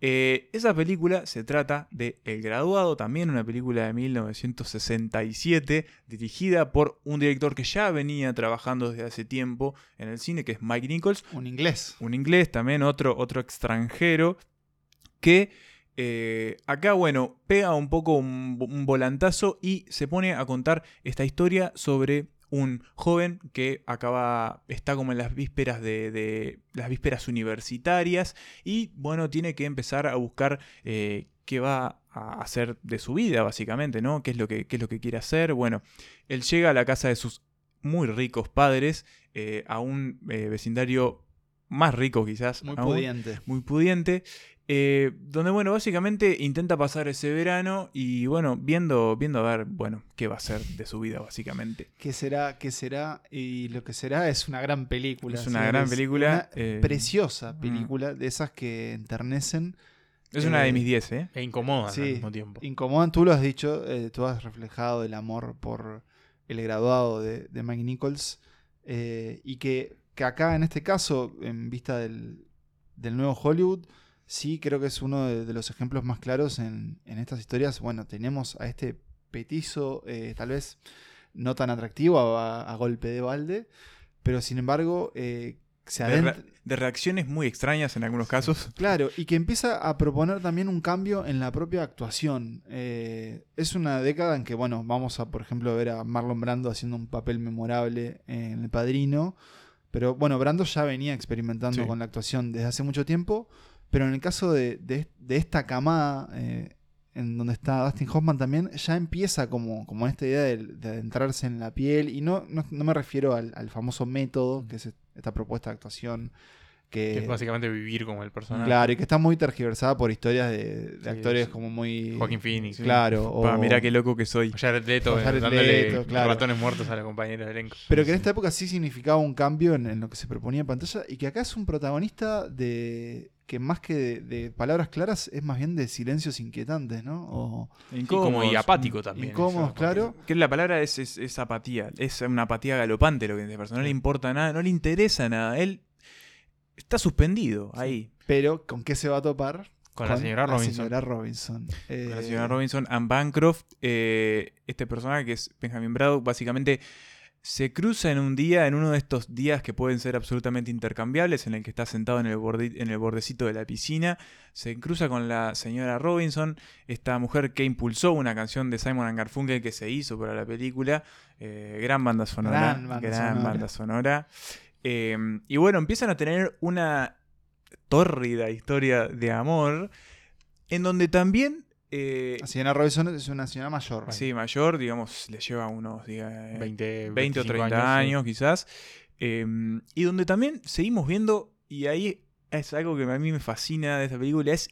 Eh, esa película se trata de El Graduado, también una película de 1967, dirigida por un director que ya venía trabajando desde hace tiempo en el cine, que es Mike Nichols. Un inglés. Un inglés, también otro, otro extranjero, que eh, acá, bueno, pega un poco un volantazo y se pone a contar esta historia sobre un joven que acaba, está como en las vísperas de, las vísperas universitarias y bueno, tiene que empezar a buscar eh, qué va a hacer de su vida, básicamente, ¿no? ¿Qué es, lo que, es lo que quiere hacer? Bueno, él llega a la casa de sus muy ricos padres, eh, a un eh, vecindario más rico quizás. Muy pudiente. Muy pudiente. Eh, donde, bueno, básicamente intenta pasar ese verano y, bueno, viendo, viendo a ver, bueno, qué va a ser de su vida, básicamente. ¿Qué será? ¿Qué será? Y lo que será es una gran película. Es una gran película. Una eh, preciosa mm. película, de esas que enternecen. Es una de eh, mis 10, ¿eh? E incomodan al mismo tiempo. Incomodan, tú lo has dicho, tú has reflejado el amor por el graduado de, de Mike Nichols. y que, que, acá, en este caso, en vista del, del nuevo Hollywood sí creo que es uno de, los ejemplos más claros en, estas historias. Bueno, tenemos a este petizo, eh, tal vez no tan atractivo a, golpe de balde, pero sin embargo eh, se de, de, reacciones muy extrañas en algunos casos. (laughs) Claro, y que empieza a proponer también un cambio en la propia actuación. Eh, es una década en que, bueno, vamos a, por ejemplo, ver a Marlon Brando haciendo un papel memorable en El Padrino. Pero bueno, Brando ya venía experimentando con la actuación desde hace mucho tiempo. Pero en el caso de, esta camada, eh, en donde está Dustin Hoffman también, ya empieza como, como esta idea de, adentrarse en la piel. Y no, no, me refiero al, famoso método, que es esta propuesta de actuación. Que, es básicamente vivir como el personaje. Claro, y que está muy tergiversada por historias de, actores como muy. Joaquín Phoenix. Claro. O, mira qué loco que soy. Jared Leto, dándole ratones muertos a la compañera de elenco. Pero que en esta época sí significaba un cambio en, en, lo que se proponía en pantalla y que acá es un protagonista de que más que de, palabras claras es más bien de silencios inquietantes, ¿no? O, Incómodos, y apático también. Incómodos, claro. Que la palabra es, es, apatía, es una apatía galopante lo que a persona no le importa nada, no le interesa nada, él está suspendido ahí. Pero, ¿con qué se va a topar? Con, la señora Robinson. La señora Robinson. Con la señora Robinson, Anne Bancroft, eh, este personaje que es Benjamin Braddock, básicamente se cruza en un día, en uno de estos días que pueden ser absolutamente intercambiables, en el que está sentado en el, en el bordecito de la piscina, se cruza con la señora Robinson, esta mujer que impulsó una canción de Simon Garfunkel que se hizo para la película, eh, gran banda sonora, gran banda sonora. Em, y bueno, empiezan a tener una tórrida historia de amor, en donde también eh, la señora Robinson es una señora mayor. Sí, mayor, digamos, le lleva unos 20, 20 o 30 años, quizás. Em, y donde también seguimos viendo, y ahí es algo que a mí me fascina de esta película, es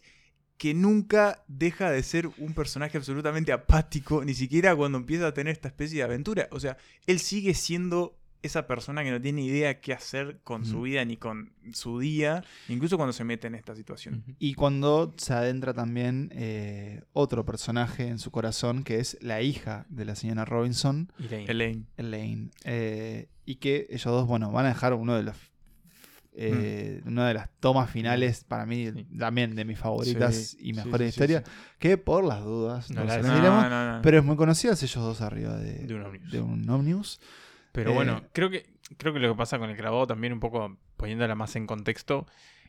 que nunca deja de ser un personaje absolutamente apático, ni siquiera cuando empieza a tener esta especie de aventura. O sea, él sigue siendo esa persona que no tiene idea qué hacer con su vida ni con su día, incluso cuando se mete en esta situación. Y cuando se adentra también eh, otro personaje en su corazón, que es la hija de la señora Robinson, Elaine. Elaine. Eh, y que ellos dos, bueno, van a dejar uno de los eh, una de las tomas finales para mí también de mis favoritas y mejores de historia que por las dudas no, diremos, pero es muy conocida ellos dos arriba de, de un Omnius. Pero bueno, eh, creo que, creo que lo que pasa con el grabado también, un poco poniéndola más en contexto,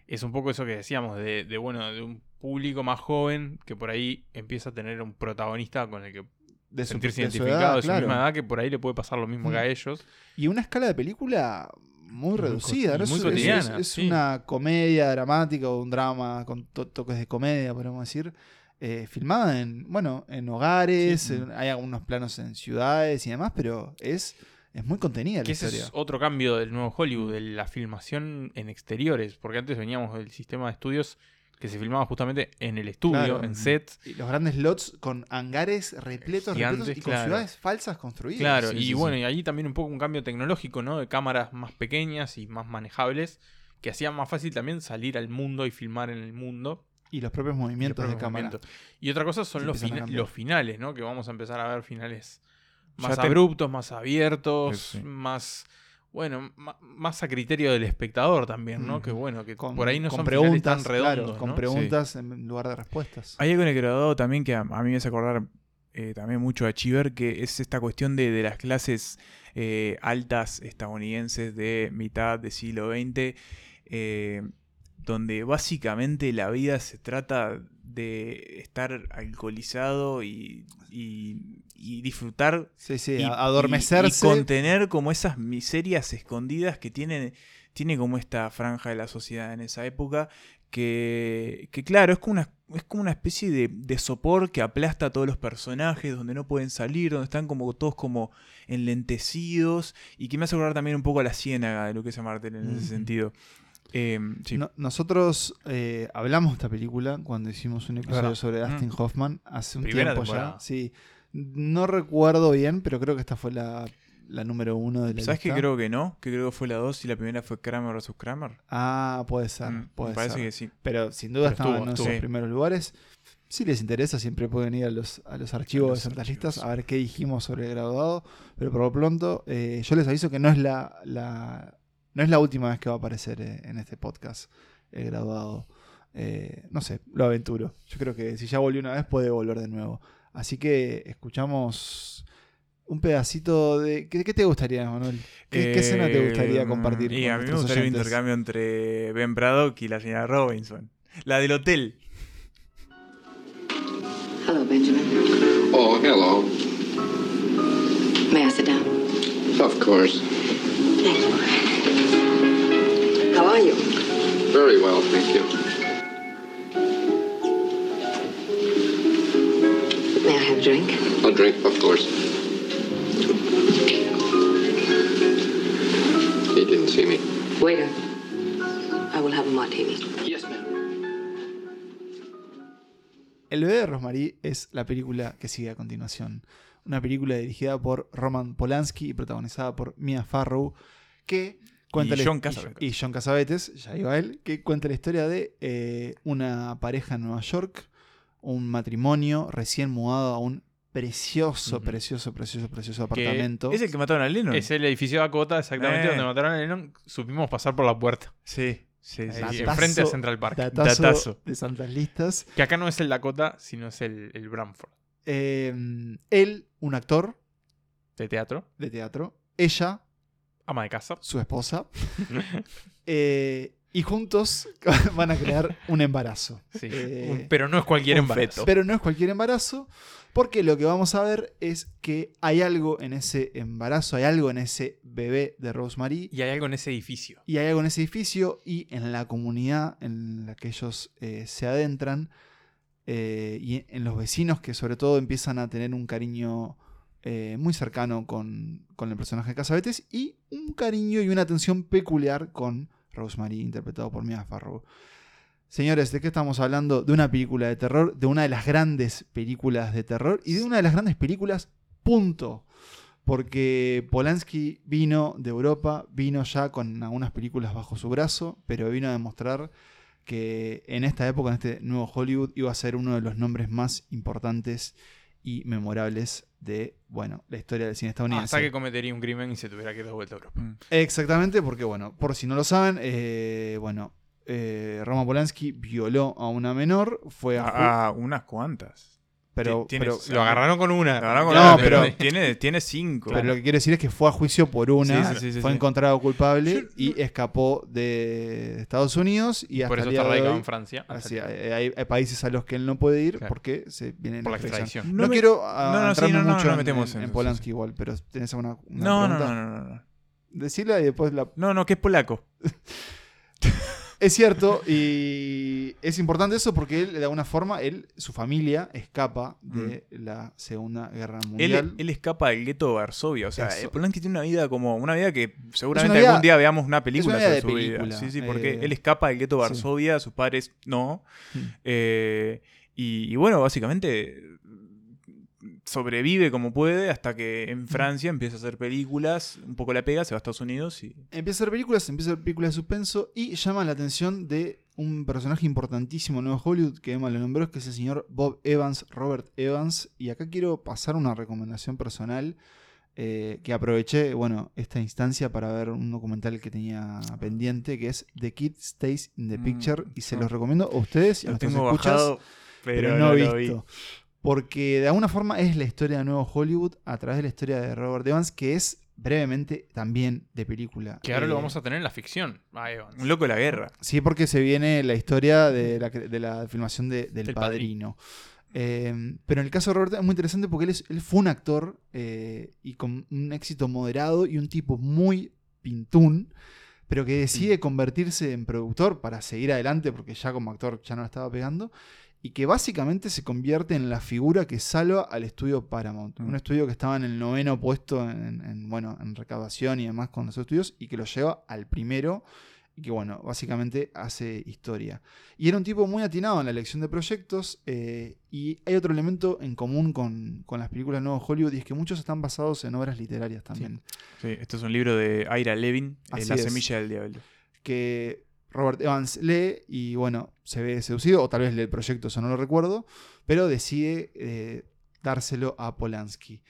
es un poco eso que decíamos, de, bueno, de un público más joven que por ahí empieza a tener un protagonista con el que de sentirse identificado de su, misma edad, que por ahí le puede pasar lo mismo que a ellos. Y una escala de película muy reducida, ¿no? Muy cotidiana. Es, una comedia dramática o un drama con toques de comedia, podemos decir. Eh, filmada en, bueno, en hogares, hay algunos planos en ciudades y demás, pero es es muy contenida la historia. Ese es otro cambio del nuevo Hollywood, de la filmación en exteriores, porque antes veníamos del sistema de estudios que se filmaba justamente en el estudio, en sets. Y los grandes lots con hangares repletos, repletos y con ciudades falsas construidas. Claro, y bueno, y allí también un poco un cambio tecnológico, ¿no? De cámaras más pequeñas y más manejables, que hacían más fácil también salir al mundo y filmar en el mundo. Y los propios movimientos de cámara. Y otra cosa son los, los finales, ¿no? Que vamos a empezar a ver finales más abruptos, más abiertos, más bueno, más a criterio del espectador también, ¿no? Que bueno, que por ahí no son preguntas tan redondos. con preguntas en lugar de respuestas. Hay algo en el graduado también que a, mí me hace acordar eh, también mucho a Chiver, que es esta cuestión de, las clases eh, altas estadounidenses de mitad del siglo XX, eh, donde básicamente la vida se trata de estar alcoholizado y, disfrutar. Sí, sí, adormecerse. Y, contener como esas miserias escondidas que tiene, tiene como esta franja de la sociedad en esa época. Que, que claro, es como una, es como una especie de, de sopor que aplasta a todos los personajes, donde no pueden salir, donde están como todos como enlentecidos. Y que me hace acordar también un poco a la ciénaga de lo que es Martel en ese sentido. Em, nosotros eh, hablamos de esta película cuando hicimos un episodio sobre Dustin Hoffman hace un tiempo ya. Sí. No recuerdo bien, pero creo que esta fue la, número uno de la ¿Sabes que creo que no? Que creo que fue la dos y la primera fue Kramer vs. Kramer. Ah, puede ser. Mm, me parece que sí. Pero sin duda estaban en esos primeros lugares. Si les interesa, siempre pueden ir a los, a los archivos de Santas Listas a ver qué dijimos sobre el graduado. Pero por lo pronto, eh, yo les aviso que no es la, no es la última vez que va a aparecer eh, en este podcast el graduado. Eh, no sé, lo aventuro. Yo creo que si ya volvió una vez puede volver de nuevo. Así que escuchamos un pedacito de... ¿Qué, te gustaría, Manuel? ¿Qué, escena te gustaría em, compartir? Y a mí me gustaría un intercambio entre Ben Braddock y la señora Robinson. La del hotel. Hello, Benjamin. Oh, hello. May I sit down? Of course. Thank you. How are you? Very well, thank you. May I have a drink? A drink, of course. He didn't see me. Waiter, I will have a martini. Yes, ma'am. El bebé de Rosemary es la película que sigue a continuación. Una película dirigida por Roman Polanski y protagonizada por Mia Farrow, que y John Casavetes. Y John Casavetes, ya iba él, que cuenta la historia de eh, una pareja en Nueva York, un matrimonio recién mudado a un precioso, precioso, precioso, precioso apartamento. ¿Es el que mataron a Lennon? Es el edificio de Dakota, exactamente, eh. donde mataron a Lennon. Supimos pasar por la puerta. Sí. Sí, sí, enfrente a Central Park. Datazo, De Santas Listas. Que acá no es el Dakota, sino es el, el Bramford. Eh, él, un actor. De teatro. De teatro. Ella, ama de casa, su esposa, (laughs) eh, y juntos (laughs) van a crear un embarazo. Eh, pero no es cualquier embarazo. Pero no es cualquier embarazo, porque lo que vamos a ver es que hay algo en ese embarazo, hay algo en ese bebé de Rosemary. Y hay algo en ese edificio. Y hay algo en ese edificio y en la comunidad en la que ellos eh, se adentran. y en los vecinos que sobre todo empiezan a tener un cariño eh, muy cercano con, el personaje de Casabetes y un cariño y una atención peculiar con Rosemary, interpretado por Mia Farrow. Señores, ¿de qué estamos hablando? De una película de terror, de una de las grandes películas de terror y de una de las grandes películas, punto. Porque Polanski vino de Europa, vino ya con algunas películas bajo su brazo, pero vino a demostrar que en esta época, en este nuevo Hollywood, iba a ser uno de los nombres más importantes y memorables de, bueno, la historia del cine estadounidense. Hasta que cometería un crimen y se tuviera que ir de vuelta a Europa. Mm. Exactamente, porque, bueno, por si no lo saben, eh, bueno, eh, Roman Polanski violó a una menor, fue a... unas cuantas. Pero, lo agarraron con una. no, pero tiene, tiene cinco. Pero lo que quiero decir es que fue a juicio por una, fue encontrado culpable y escapó de Estados Unidos y hasta Por eso está radicado en Francia. Así, hay, países a los que él no puede ir porque se viene por la extradición. No, quiero entrar mucho en, en, Polanski igual, pero tienes alguna no, no, no, no, no. Decirla y después la. No, no, que es polaco. (laughs) Es cierto, y es importante eso porque él, de alguna forma, él, su familia escapa de mm. la Segunda Guerra Mundial. Él, escapa del gueto de Varsovia. O sea, Polanski tiene una vida como una vida que seguramente algún día veamos una película sobre su vida. Sí, sí, porque eh, él escapa del gueto de Varsovia, sus padres no. Mm. Eh, y, bueno, básicamente sobrevive como puede hasta que en Francia empieza a hacer películas, un poco la pega, se va a Estados Unidos y... Empieza a hacer películas, empieza a hacer películas de suspenso y llama la atención de un personaje importantísimo en Nuevo Hollywood que Emma le nombró, que es el señor Bob Evans, Robert Evans. Y acá quiero pasar una recomendación personal eh, que aproveché, bueno, esta instancia para ver un documental que tenía pendiente, que es The Kid Stays in the mm, Picture. y se los recomiendo a ustedes y a nuestros escuchas, pero, no, he visto. Porque de alguna forma es la historia de Nuevo Hollywood a través de la historia de Robert Evans, que es brevemente también de película. Que ahora lo eh, vamos a tener en la ficción, Un loco de la guerra. Sí, porque se viene la historia de la, filmación de, del Padrino. Eh, pero en el caso de Robert es muy interesante porque él, fue un actor eh, y con un éxito moderado y un tipo muy pintún, pero que decide convertirse en productor para seguir adelante porque ya como actor ya no la estaba pegando y que básicamente se convierte en la figura que salva al estudio Paramount. Un mm. estudio que estaba en el noveno puesto en, bueno, en recaudación y demás con los estudios y que lo lleva al primero y que bueno, básicamente hace historia. Y era un tipo muy atinado en la elección de proyectos eh, y hay otro elemento en común con, las películas de Nuevo Hollywood y es que muchos están basados en obras literarias también. Sí, esto es un libro de Ira Levin, eh, La semilla del diablo. Que Robert Evans lee y bueno, se ve seducido, o tal vez lee el proyecto, eso no lo recuerdo, pero decide eh, dárselo a Polanski.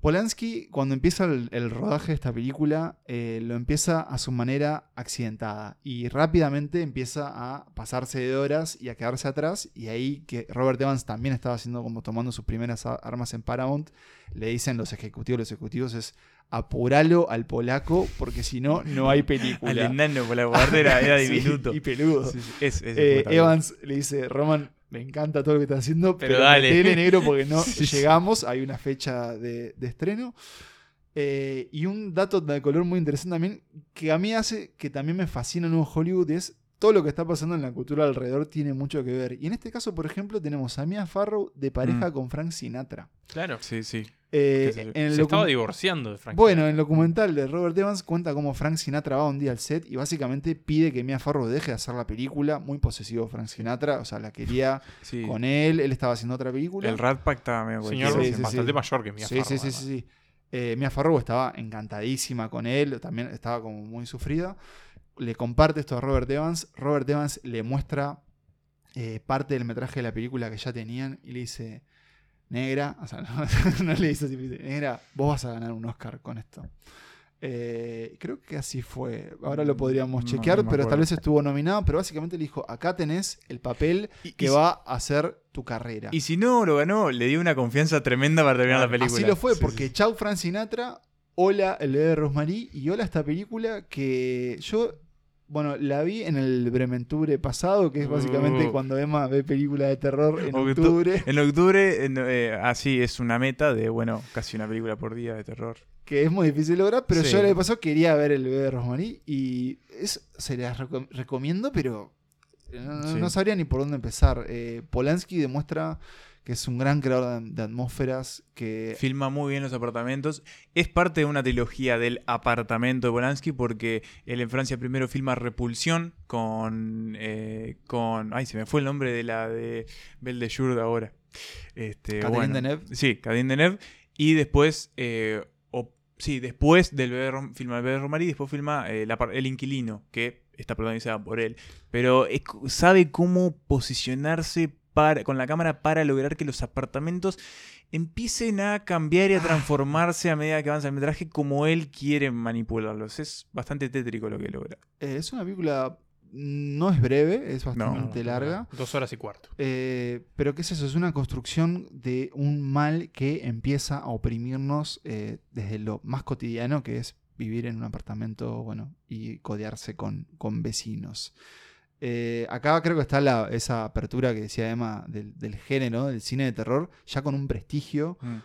Polanski, cuando empieza el, rodaje de esta película, eh, lo empieza a su manera accidentada y rápidamente empieza a pasarse de horas y a quedarse atrás. Y ahí que Robert Evans también estaba haciendo como tomando sus primeras armas en Paramount, le dicen los ejecutivos, los ejecutivos es apuralo al polaco porque si no, no hay película. al enano polaco, era, (laughs) era diminuto. y peludo. Eh, Evans le dice, Roman, me encanta todo lo que estás haciendo, pero, pero dale. negro porque no (laughs) llegamos, hay una fecha de, estreno. Eh, y un dato de color muy interesante también, que a mí hace que también me fascina Nuevo Hollywood, es todo lo que está pasando en la cultura alrededor tiene mucho que ver. Y en este caso, por ejemplo, tenemos a Mia Farrow de pareja mm. con Frank Sinatra. Claro. Sí, sí. Eh, se, estaba divorciando de Frank Bueno, en el documental de Robert Evans cuenta cómo Frank Sinatra va un día al set y básicamente pide que Mia Farrow deje de hacer la película. Muy posesivo Frank Sinatra, o sea, la quería (laughs) con él, él estaba haciendo otra película. El Rat Pack estaba medio Señor, bastante mayor que Mia Farrow. Sí, sí, sí, sí. Eh, Mia Farrow estaba encantadísima con él, también estaba como muy sufrida le comparte esto a Robert Evans. Robert Evans le muestra eh, parte del metraje de la película que ya tenían y le dice, negra, o sea, (laughs) no, le dice así, negra, vos vas a ganar un Oscar con esto. Eh, creo que así fue. Ahora lo podríamos chequear, pero tal vez estuvo nominado. Pero básicamente le dijo: Acá tenés el papel que va a hacer tu carrera. Y si no lo ganó, le dio una confianza tremenda para terminar la película. Así lo fue, porque Chau Frank Sinatra, hola el bebé de Rosemary y hola esta película que yo bueno, la vi en el Brementure pasado, que es básicamente uh. cuando Emma ve películas de terror en octubre. En octubre, eh, así es una meta de, bueno, casi una película por día de terror. Que es muy difícil lograr, pero yo le pasó quería ver el bebé de Rosemary y es, se las recomiendo, pero no, sabría ni por dónde empezar. Eh, Polanski demuestra que es un gran creador de, atmósferas, que... Filma muy bien los apartamentos. Es parte de una trilogía del apartamento de Polanski, porque él en Francia primero filma Repulsión con... Eh, con ay, se me fue el nombre de la de Belle de Jour de ahora. Este, Catherine Deneuve. Sí, Catherine Deneuve. Y después... Eh, sí, después del bebé, filma El bebé Romari, después filma eh, El Inquilino, que está protagonizada por él. Pero sabe cómo posicionarse con la cámara para lograr que los apartamentos empiecen a cambiar y a ah. transformarse a medida que avanza el metraje como él quiere manipularlos. Es bastante tétrico lo que logra. Eh, es una película no es breve, es bastante larga. Dos horas y cuarto. Eh, pero ¿qué es eso? Es una construcción de un mal que empieza a oprimirnos eh, desde lo más cotidiano, que es vivir en un apartamento, bueno, y codearse con, con vecinos. Eh, acá creo que está la, esa apertura que decía Emma del, género, del cine de terror, ya con un prestigio. Mm.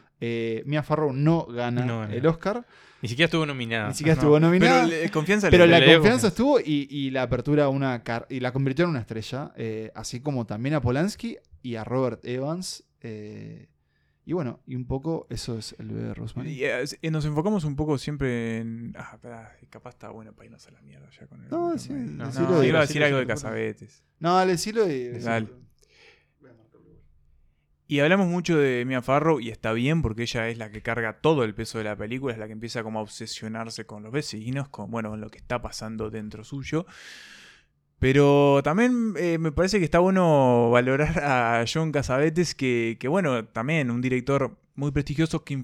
Mia Farrow no gana el Oscar. Ni siquiera estuvo nominada. Ni siquiera estuvo nominada. Pero, confianza pero la confianza estuvo y, la apertura una y la convirtió en una estrella. Eh, así como también a Polanski y a Robert Evans. Eh, y bueno, y un poco eso es el bebé de Rosemary. Y, eh, nos enfocamos un poco siempre en. Ah, espera, capaz está bueno para irnos a la mierda ya con el. No, sí, no, no, iba a decir algo de Casabetes. No, dale, decilo y. Dale. Y hablamos mucho de Mia Farrow y está bien porque ella es la que carga todo el peso de la película, es la que empieza como a obsesionarse con los vecinos, con bueno, con lo que está pasando dentro suyo. Pero también eh, me parece que está bueno valorar a John Casabetes, que, que bueno, también un director muy prestigioso que,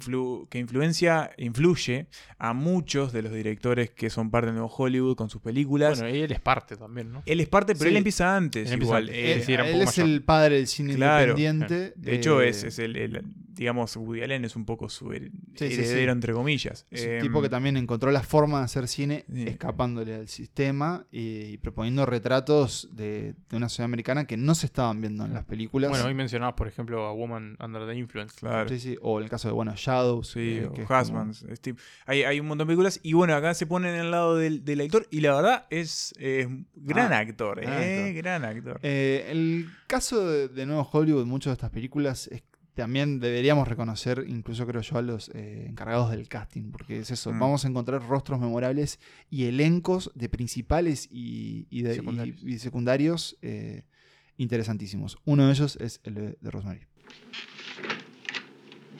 que influencia, influye a muchos de los directores que son parte de Nuevo Hollywood con sus películas. Bueno, y él es parte también, ¿no? Él es parte, pero él empieza antes. igual. Él, es el padre del cine independiente. De hecho, es, es el, digamos, Woody Allen es un poco su heredero, entre comillas. Es un tipo que em, también encontró la forma de hacer cine escapándole al sistema y, proponiendo retratos de, una sociedad americana que no se estaban viendo en las películas. Bueno, hoy mencionabas, por ejemplo, a Woman Under the Influence. Claro. Sí, sí o en el caso de, bueno, Shadows. Sí, o Husbands. Hay, hay, un montón de películas. Y bueno, acá se ponen en el lado del, del actor. Y la verdad es gran, ah, actor, eh, gran actor. Eh, el caso de, Nuevo Hollywood, muchas de estas películas, también deberíamos reconocer, incluso creo yo, a los eh, encargados del casting, porque es eso, mm. vamos a encontrar rostros memorables y elencos de principales y, de, secundarios, interesantísimos. Uno de ellos es el de Rosemary.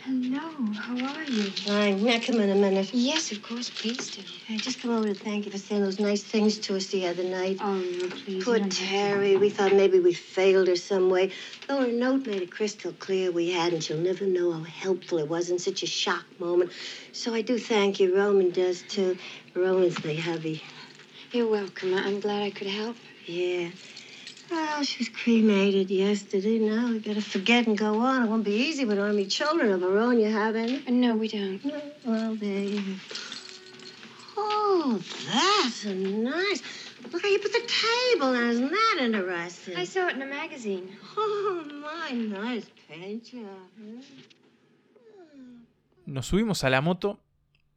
Hello, how are you? Fine. May I come in a minute? Yes, of course. Please do. I just come over to thank you for saying those nice things to us the other night. Oh, no, please. Poor Terry. We thought maybe we failed her some way. Though her note made it crystal clear we had, and she'll never know how helpful it was in such a shock moment. So I do thank you. Roman does, too. Roman's the hubby. You're welcome. I'm glad I could help. Yeah. Well, she was cremated yesterday. Now we better forget and go on. It won't be easy with only children of our own. You have any? Uh, no, we don't. No. Well, there you go. Oh, that's a nice. Look how you put the table on. Isn't that interesting? I saw it in a magazine. Oh, my nice picture. Nos subimos a la moto,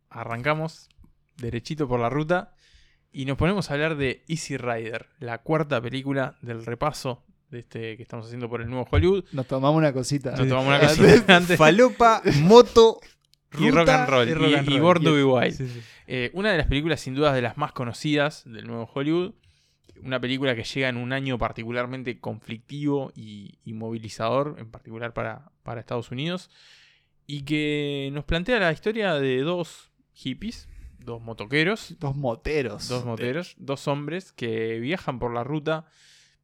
arrancamos derechito por la ruta Y nos ponemos a hablar de Easy Rider, la cuarta película del repaso de este que estamos haciendo por el nuevo Hollywood. Nos tomamos una cosita. Nos tomamos una cosita antes. Falopa, moto, y rock and roll. Y, Born to Be Wild. Eh, una de las películas, sin dudas, de las más conocidas del nuevo Hollywood. Una película que llega en un año particularmente conflictivo y, movilizador, en particular para, para Estados Unidos. Y que nos plantea la historia de dos hippies, dos motoqueros. Dos moteros. Dos moteros, dos hombres que viajan por la ruta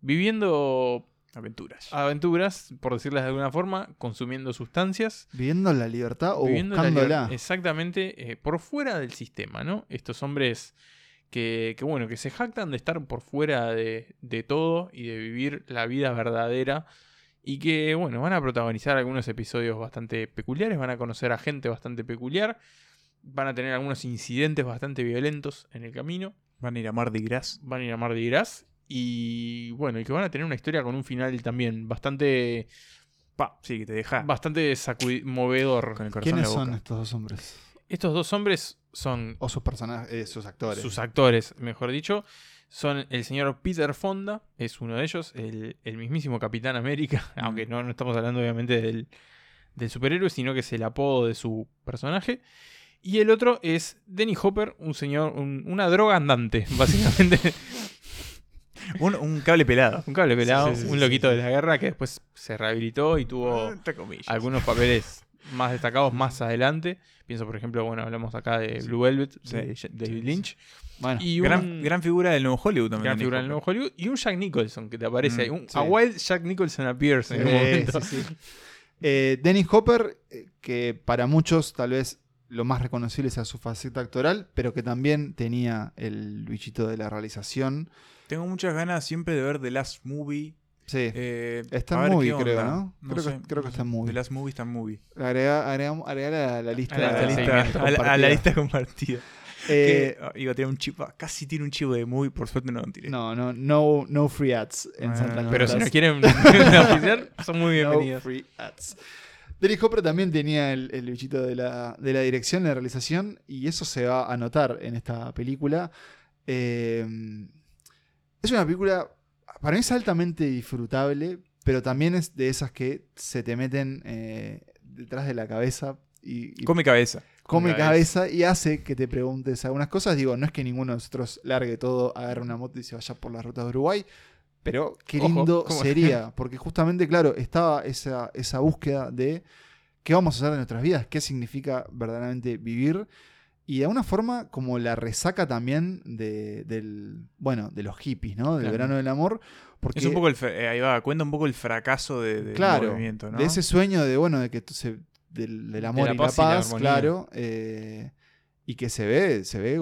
viviendo aventuras. Aventuras, por decirles de alguna forma, consumiendo sustancias. Viviendo la libertad o buscándola. exactamente, eh, por fuera del sistema, ¿no? Estos hombres que, que, bueno, que se jactan de estar por fuera de, de todo y de vivir la vida verdadera. Y que, bueno, van a protagonizar algunos episodios bastante peculiares, van a conocer a gente bastante peculiar Van a tener algunos incidentes bastante violentos en el camino. Van a ir a Mardi Gras. Van a ir a Mardi Gras. Y bueno, y que van a tener una historia con un final también bastante. Pa, sí, que te deja. Bastante movedor. Con el corazón ¿Quiénes son estos dos hombres? Estos dos hombres son. O sus personajes, eh, sus actores. Sus actores, mejor dicho. Son el señor Peter Fonda, es uno de ellos, el, mismísimo Capitán América, (laughs) mm. aunque no, no estamos hablando obviamente del, del superhéroe, sino que es el apodo de su personaje. Y el otro es Denny Hopper, un señor, una droga andante, (laughs) básicamente. un, cable pelado. Un cable pelado, un loquito de la guerra que después se rehabilitó y tuvo algunos papeles más destacados más adelante. Pienso, por ejemplo, bueno, hablamos acá de Blue Velvet, de David Lynch. Bueno, y gran, gran, figura del nuevo Hollywood también. Gran figura del nuevo Hollywood. Y un Jack Nicholson que te aparece ahí. Mm, a Wild Jack Nicholson appears en un momento. Eh, Dennis Hopper, eh, que para muchos tal vez lo más reconocible sea su faceta actoral, pero que también tenía el bichito de la realización. Tengo muchas ganas siempre de ver The Last Movie. Sí. Eh, está en movie, creo, ¿no? creo, que, creo que está en movie. The Last Movie está en movie. Agrega, agrega, la, lista. A la, lista, a la, lista compartida. (laughs) Eh, oh, iba a tener un chivo, casi tiene un chivo de movie, por suerte no lo tiré. No, no, no, no free ads en Santa Pero si no quieren (laughs) oficiar, son muy bienvenidos. No free ads. Derek Hopper también tenía el, el bichito de la, de la dirección, de la realización, y eso se va a notar en esta película. Eh, es una película, para mí es altamente disfrutable, pero también es de esas que se te meten eh, detrás de la cabeza. Y, come cabeza. Come cabeza. y hace que te preguntes algunas cosas. Digo, no es que ninguno de nosotros largue todo, agarre una moto y se vaya por las rutas de Uruguay, pero qué lindo sería, (laughs) porque justamente, claro, estaba esa, esa búsqueda de qué vamos a hacer de nuestras vidas, qué significa verdaderamente vivir. Y de alguna forma, como la resaca también de, del, bueno, de los hippies, ¿no? Del verano del amor. Porque, es un poco el, eh, ahí va, cuenta un poco el fracaso de, del movimiento, ¿no? De ese sueño de, bueno, de que se, del, amor y la paz, claro. Eh, y que se ve, se ve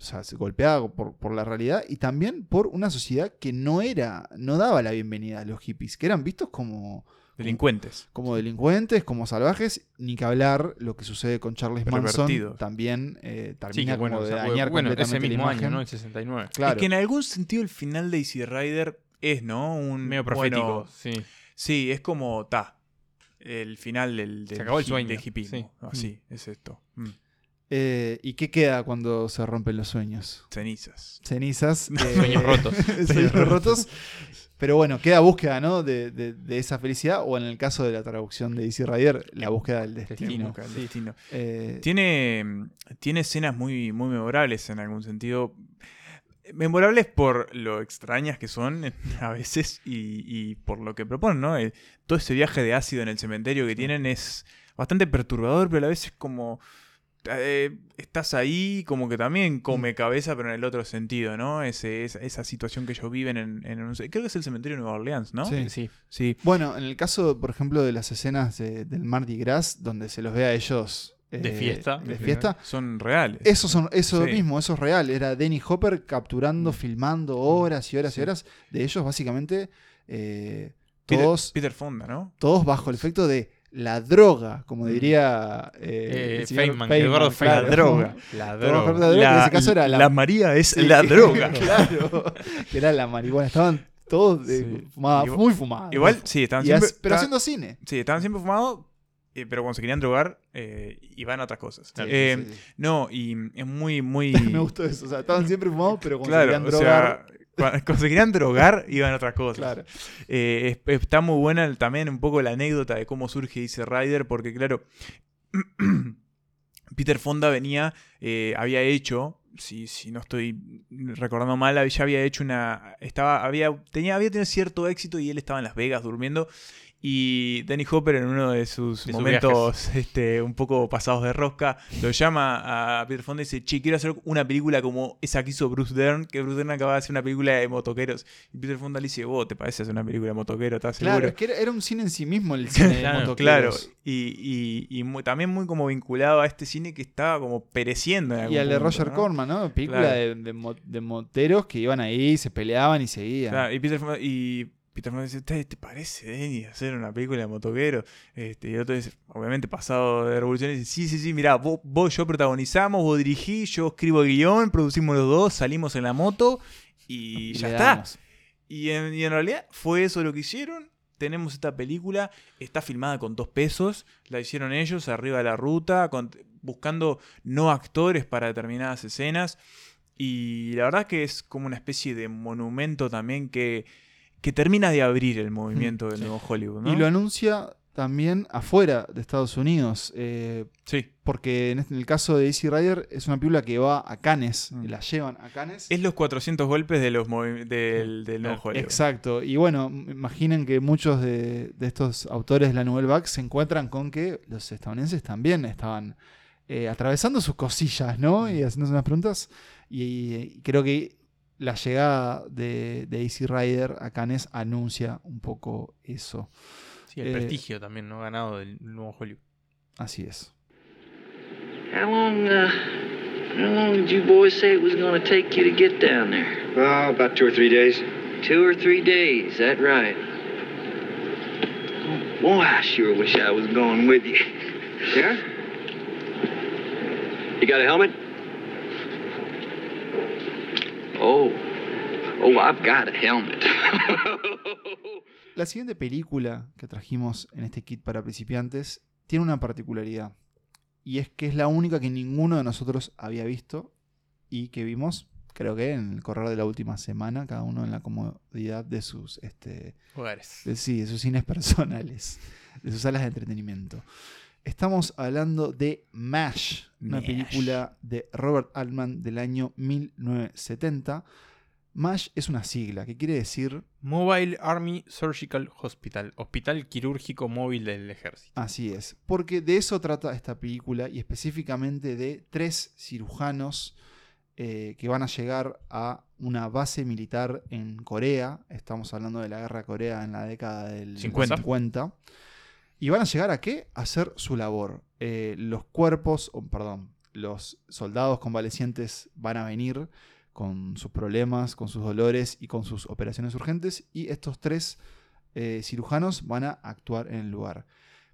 o sea, golpeada por, por, la realidad y también por una sociedad que no era, no daba la bienvenida a los hippies, que eran vistos como Delincuentes. Como, delincuentes, como salvajes, ni que hablar lo que sucede con Charles Manson. También eh, termina como de dañar bueno, ese mismo año, ¿no? El 69. Claro. Es que en algún sentido el final de Easy Rider es, ¿no? Un medio profético, sí. Sí, es como, ta, el final del, se acabó el sueño. de hipismo. Así, mm. es esto. Mm. Eh, ¿Y qué queda cuando se rompen los sueños? Cenizas. Cenizas. (laughs) sueños rotos. (laughs) sueños rotos. Pero bueno, queda búsqueda ¿no? De, esa felicidad, o en el caso de la traducción de Easy Rider, la búsqueda del destino. Eh, tiene, tiene escenas muy, muy memorables en algún sentido. Memorables por lo extrañas que son (laughs) a veces y, por lo que proponen, ¿no? Eh, todo ese viaje de ácido en el cementerio que tienen es bastante perturbador, pero a la vez es como eh, estás ahí como que también come mm. cabeza, pero en el otro sentido, ¿no? Ese, esa, situación que ellos viven en, Creo que es el cementerio de Nueva Orleans, ¿no? Sí. sí. Bueno, en el caso, por ejemplo, de las escenas del Mardi Gras, donde se los ve a ellos... de fiesta. De fiesta. Son reales. Eso, son, eso mismo, eso es real. Era Denny Hopper capturando, mm. filmando horas y horas y horas de ellos, básicamente. Eh, todos, Peter Fonda, ¿no? Todos bajo el efecto de la droga, como diría eh, eh Feynman, Eduardo Feynman. (laughs) La droga. La droga. La, en ese caso era la, María es la (laughs) droga. claro, que era la marihuana. Estaban todos muy fumados. Igual, sí, estaban siempre... pero haciendo cine. Sí, estaban siempre fumados, eh, pero cuando se querían drogar, eh, iban a otras cosas. Eh, no, y es muy, muy... (laughs) Me gustó eso. O sea, estaban siempre fumados, pero cuando se querían drogar... Cuando se querían drogar, iban a otras cosas. Eh, está muy buena también un poco la anécdota de cómo surge Easy Rider, porque claro, (clears throat) Peter Fonda venía, eh, había hecho, si, si no estoy recordando mal, ya había hecho una, estaba, había, tenía, había tenido cierto éxito y él estaba en Las Vegas durmiendo y Danny Hopper en uno de sus momentos (laughs) este, un poco pasados de rosca lo llama a Peter Fonda y dice, che, quiero hacer una película como esa que hizo Bruce Dern, que Bruce Dern acaba de hacer una película de motoqueros. Y Peter Fonda le dice, vos, ¿te parece hacer una película de motoqueros? ¿Estás claro, es que era, un cine en sí mismo el cine de (laughs) motoqueros. Claro, y, y, también muy como vinculado a este cine que estaba como pereciendo. y al de Roger Corman, ¿no? Película de, de, moteros que iban ahí, se peleaban y seguían. Claro, y Peter Fonda... Y Peter Fonda dice, ¿te, parece, Denny, hacer una película de motoquero? Este, y otro dice, obviamente pasado de revolución, dice, sí, sí, sí, mirá, vos, vos yo protagonizamos, vos dirigís, yo escribo el guion, producimos los dos, salimos en la moto y, ya está. Y en, y en, realidad fue eso lo que hicieron. Tenemos esta película, está filmada con dos pesos, la hicieron ellos arriba de la ruta, buscando no actores para determinadas escenas. Y la verdad que es como una especie de monumento también que que termina de abrir el movimiento del nuevo Hollywood. Y lo anuncia también afuera de Estados Unidos. Eh, sí. Porque en, el caso de Easy Rider es una película que va a Cannes, mm. la llevan a Cannes. Es los 400 golpes de los del, del nuevo Hollywood. Exacto. Y bueno, imaginen que muchos de, estos autores de la Nouvelle Vague se encuentran con que los estadounidenses también estaban eh, atravesando sus cosillas, ¿no? Y haciéndose unas preguntas. y creo que la llegada de, de Easy Rider a Cannes anuncia un poco eso. Sí, el eh, prestigio también, ¿no? Ganado del nuevo Hollywood. Así es. How long uh, How long did you boys say it was going to take you to get down there? Oh, about two or three days. Two or three days, that right. Boy, I sure wish I was going with you. Yeah? You got a helmet? Oh. Oh, I've got a helmet. (laughs) La siguiente película que trajimos en este kit para principiantes tiene una particularidad. Y es que es la única que ninguno de nosotros había visto y que vimos, creo que en el correr de la última semana, cada uno en la comodidad de sus este, hogares. sí, de sus cines personales, de sus salas de entretenimiento. Estamos hablando de MASH, una película de Robert Altman del año 1970 MASH es una sigla que quiere decir Mobile Army Surgical Hospital, Hospital Quirúrgico Móvil del Ejército. Así es, porque de eso trata esta película y específicamente de tres cirujanos eh, que van a llegar a una base militar en Corea. Estamos hablando de la guerra de Corea en la década del 50. ¿Y van a llegar a qué? A hacer su labor. Eh, los cuerpos, perdón, los soldados convalecientes van a venir con sus problemas, con sus dolores y con sus operaciones urgentes. Y estos tres eh, cirujanos van a actuar en el lugar.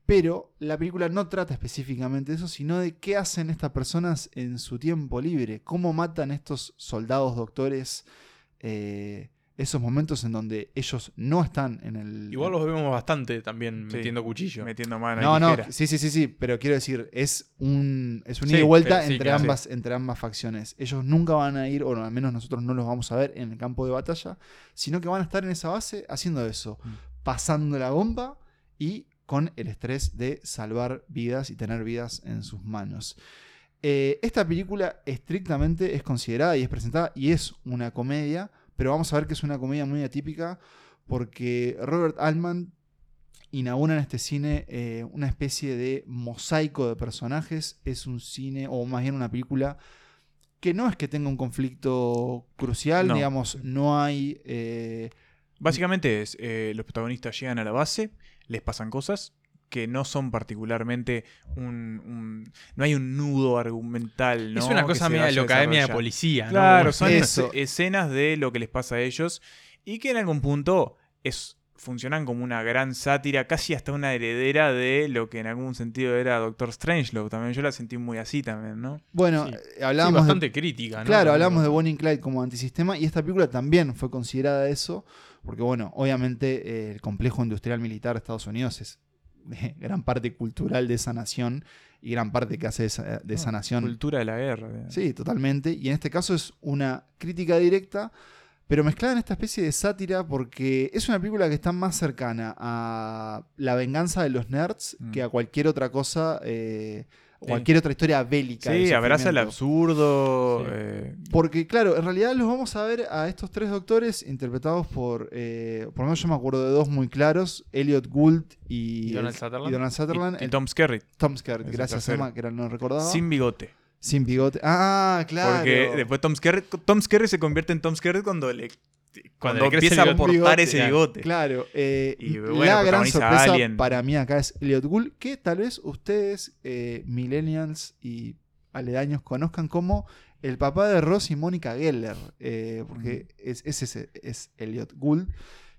Pero la película no trata específicamente de eso, sino de qué hacen estas personas en su tiempo libre, cómo matan estos soldados doctores eh, esos momentos en donde ellos no están en el. Igual los vemos bastante también metiendo cuchillo. Metiendo mano. No, no, sí, sí, sí, sí, pero quiero decir, es un, es un ida y vuelta entre, ambas, entre ambas facciones. Ellos nunca van a ir, o al menos nosotros no los vamos a ver en el campo de batalla, sino que van a estar en esa base haciendo eso, mm. pasando la bomba y con el estrés de salvar vidas y tener vidas en sus manos. Eh, esta película estrictamente es considerada y es presentada y es una comedia pero vamos a ver que es una comedia muy atípica porque Robert Altman inaugura en este cine eh, una especie de mosaico de personajes. Es un cine, o más bien una película, que no es que tenga un conflicto crucial, digamos, no hay... Eh, Básicamente es, eh, los protagonistas llegan a la base, les pasan cosas, que no son particularmente un, no hay un nudo argumental ¿no? es una cosa media de la academia de policía claro son escenas de lo que les pasa a ellos y que en algún punto es funcionan como una gran sátira, casi hasta una heredera de lo que en algún sentido era Doctor Strangelove. También yo la sentí muy así también, ¿no? Bueno, eh, hablamos. bastante crítica, ¿no? Claro, hablamos de Bonnie Clyde como antisistema y esta película también fue considerada eso, porque bueno, obviamente eh, el complejo industrial militar de Estados Unidos es (laughs) gran parte cultural de esa nación y gran parte que hace de esa, de esa nación. Cultura de la guerra. Sí, totalmente. Y en este caso es una crítica directa, pero mezclada en esta especie de sátira porque es una película que está más cercana a la venganza de los nerds mm. que a cualquier otra cosa. Eh, cualquier otra historia bélica. Sí, abraza el absurdo. Eh, Porque, claro, en realidad los vamos a ver a estos tres doctores interpretados por, eh, por lo menos yo me acuerdo de dos muy claros, Elliot Gould y, Donald Sutherland. Y, Tom Skerritt. Tom Skerritt, gracias Emma, que no recordaba. Sin bigote. Sin bigote. Ah, claro. Porque después Tom Skerritt, Tom Skerritt se convierte en Tom Skerritt cuando le cuando, empieza a portar ese bigote. Claro. Eh, y la gran sorpresa para mí acá es Elliot Gould, que tal vez ustedes, eh, millennials y aledaños, conozcan como el papá de Ross y Mónica Geller. Eh, porque es, ese es Elliot Gould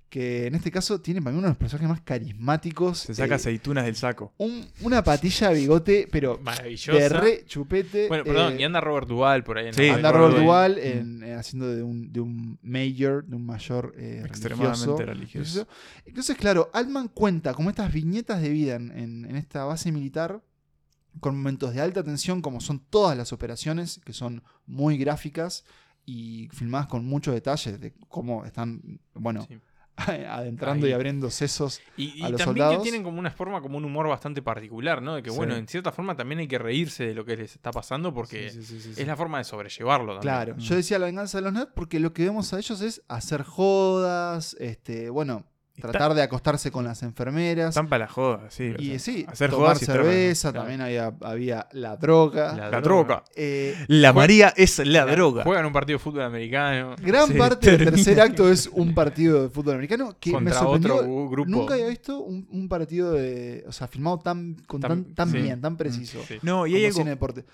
que en este caso tiene para mí uno de los personajes más carismáticos. Se saca aceitunas del saco. una patilla de bigote, pero Maravillosa. de re chupete. Bueno, perdón, y anda Robert Duval por ahí. En sí, anda Robert Duval en, eh, haciendo de un, de un mayor, de un mayor eh, extremadamente religioso. Entonces, claro, Altman cuenta como estas viñetas de vida en, en esta base militar con momentos de alta tensión, como son todas las operaciones, que son muy gráficas y filmadas con muchos detalles de cómo están, bueno, (laughs) adentrando y abriendo sesos y, a los también que tienen como una forma, como un humor bastante particular, ¿no? De que, bueno, en cierta forma también hay que reírse de lo que les está pasando porque es la forma de sobrellevarlo también. Claro, yo mm. decía la venganza de los nerds porque lo que vemos a ellos es hacer jodas, este, bueno, tratar de acostarse con las enfermeras. Están para la joda, sí. Y sí, hacer tomar cerveza, también había, había la droga. La, droga. Eh, la María es la, droga. Juegan un partido de fútbol americano. Gran parte del (laughs) tercer acto es un partido de fútbol americano que Contra me sorprendió. Otro grupo. Nunca había visto un, partido de, o sea, filmado tan, tan, bien, tan preciso. No, y hay algo... deporte.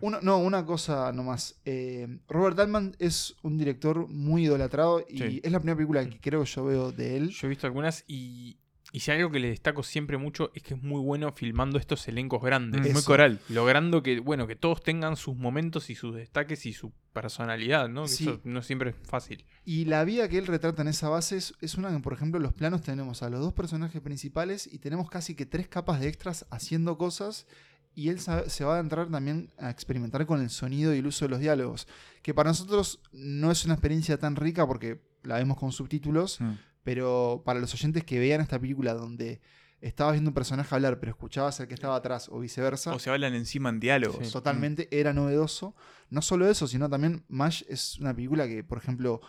Una, no, una cosa nomás. Eh, Robert Altman es un director muy idolatrado y es la primera película que creo que yo veo de él. Yo he visto algunas y, y si algo que le destaco siempre mucho es que es muy bueno filmando estos elencos grandes. muy coral. Logrando que, bueno, que todos tengan sus momentos y sus destaques y su personalidad, ¿no? Eso no siempre es fácil. Y la vida que él retrata en esa base es, una que, por ejemplo, en los planos tenemos a los dos personajes principales y tenemos casi que tres capas de extras haciendo cosas y él se va a entrar también a experimentar con el sonido y el uso de los diálogos, que para nosotros no es una experiencia tan rica porque la vemos con subtítulos, mm. Pero para los oyentes que vean esta película donde estabas viendo un personaje hablar, pero escuchabas al que estaba atrás o viceversa. O se hablan encima en diálogos. Totalmente, era novedoso. No solo eso, sino también MASH es una película que, por ejemplo,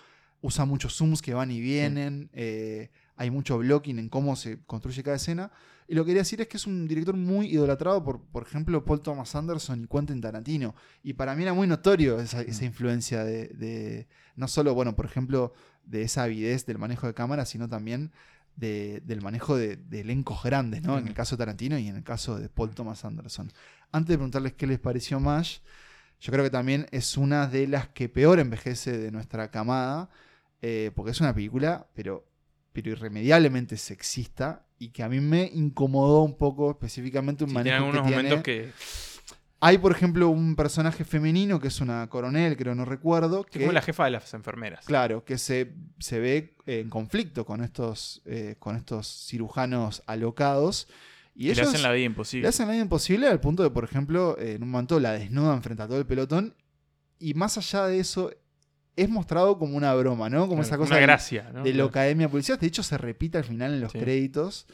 usa muchos zooms que van y vienen, eh, hay mucho blocking en cómo se construye cada escena. Y lo que quería decir es que es un director muy idolatrado por, por ejemplo, Paul Thomas Anderson y Quentin Tarantino. Y para mí era muy notorio esa, esa mm. influencia de, no solo, bueno, por ejemplo, de esa avidez del manejo de cámara, sino también del manejo de, elencos grandes, ¿no? En el caso de Tarantino y en el caso de Paul Thomas Anderson. Antes de preguntarles qué les pareció MASH, yo creo que también es una de las que peor envejece de nuestra camada, eh, porque es una película, pero, pero irremediablemente sexista y que a mí me incomodó un poco específicamente un manejo que momentos que hay, por ejemplo, un personaje femenino que es una coronel, creo, no recuerdo. Que, es la jefa de las enfermeras. Claro, que se, se ve en conflicto con estos, eh, con estos cirujanos alocados. Y, ellos le hacen la vida imposible. Le hacen la vida imposible al punto de, por ejemplo, en un momento la desnudan frente a todo el pelotón. Y más allá de eso, es mostrado como una broma, ¿no? Como esa cosa una gracia, de, la academia policial. De hecho, se repite al final en los créditos.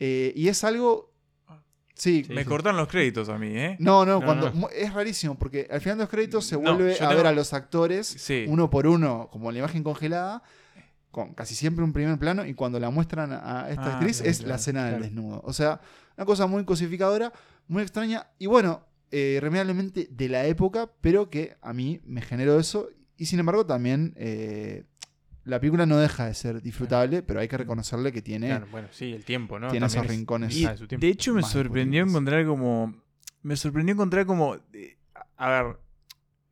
Eh, y es algo Sí, me cortan los créditos a mí, ¿eh? No, no, cuando es rarísimo porque al final de los créditos se vuelve a ver a los actores uno por uno, como la imagen congelada, con casi siempre un primer plano y cuando la muestran a esta ah, actriz es la escena del desnudo. O sea, una cosa muy cosificadora, muy extraña y bueno, eh, remediablemente de la época, pero que a mí me generó eso y sin embargo también eh, la película no deja de ser disfrutable, pero hay que reconocerle que tiene. bueno, sí, el tiempo, ¿no? Tiene esos rincones. de hecho, me sorprendió encontrar como. Me sorprendió encontrar como. Eh, a ver,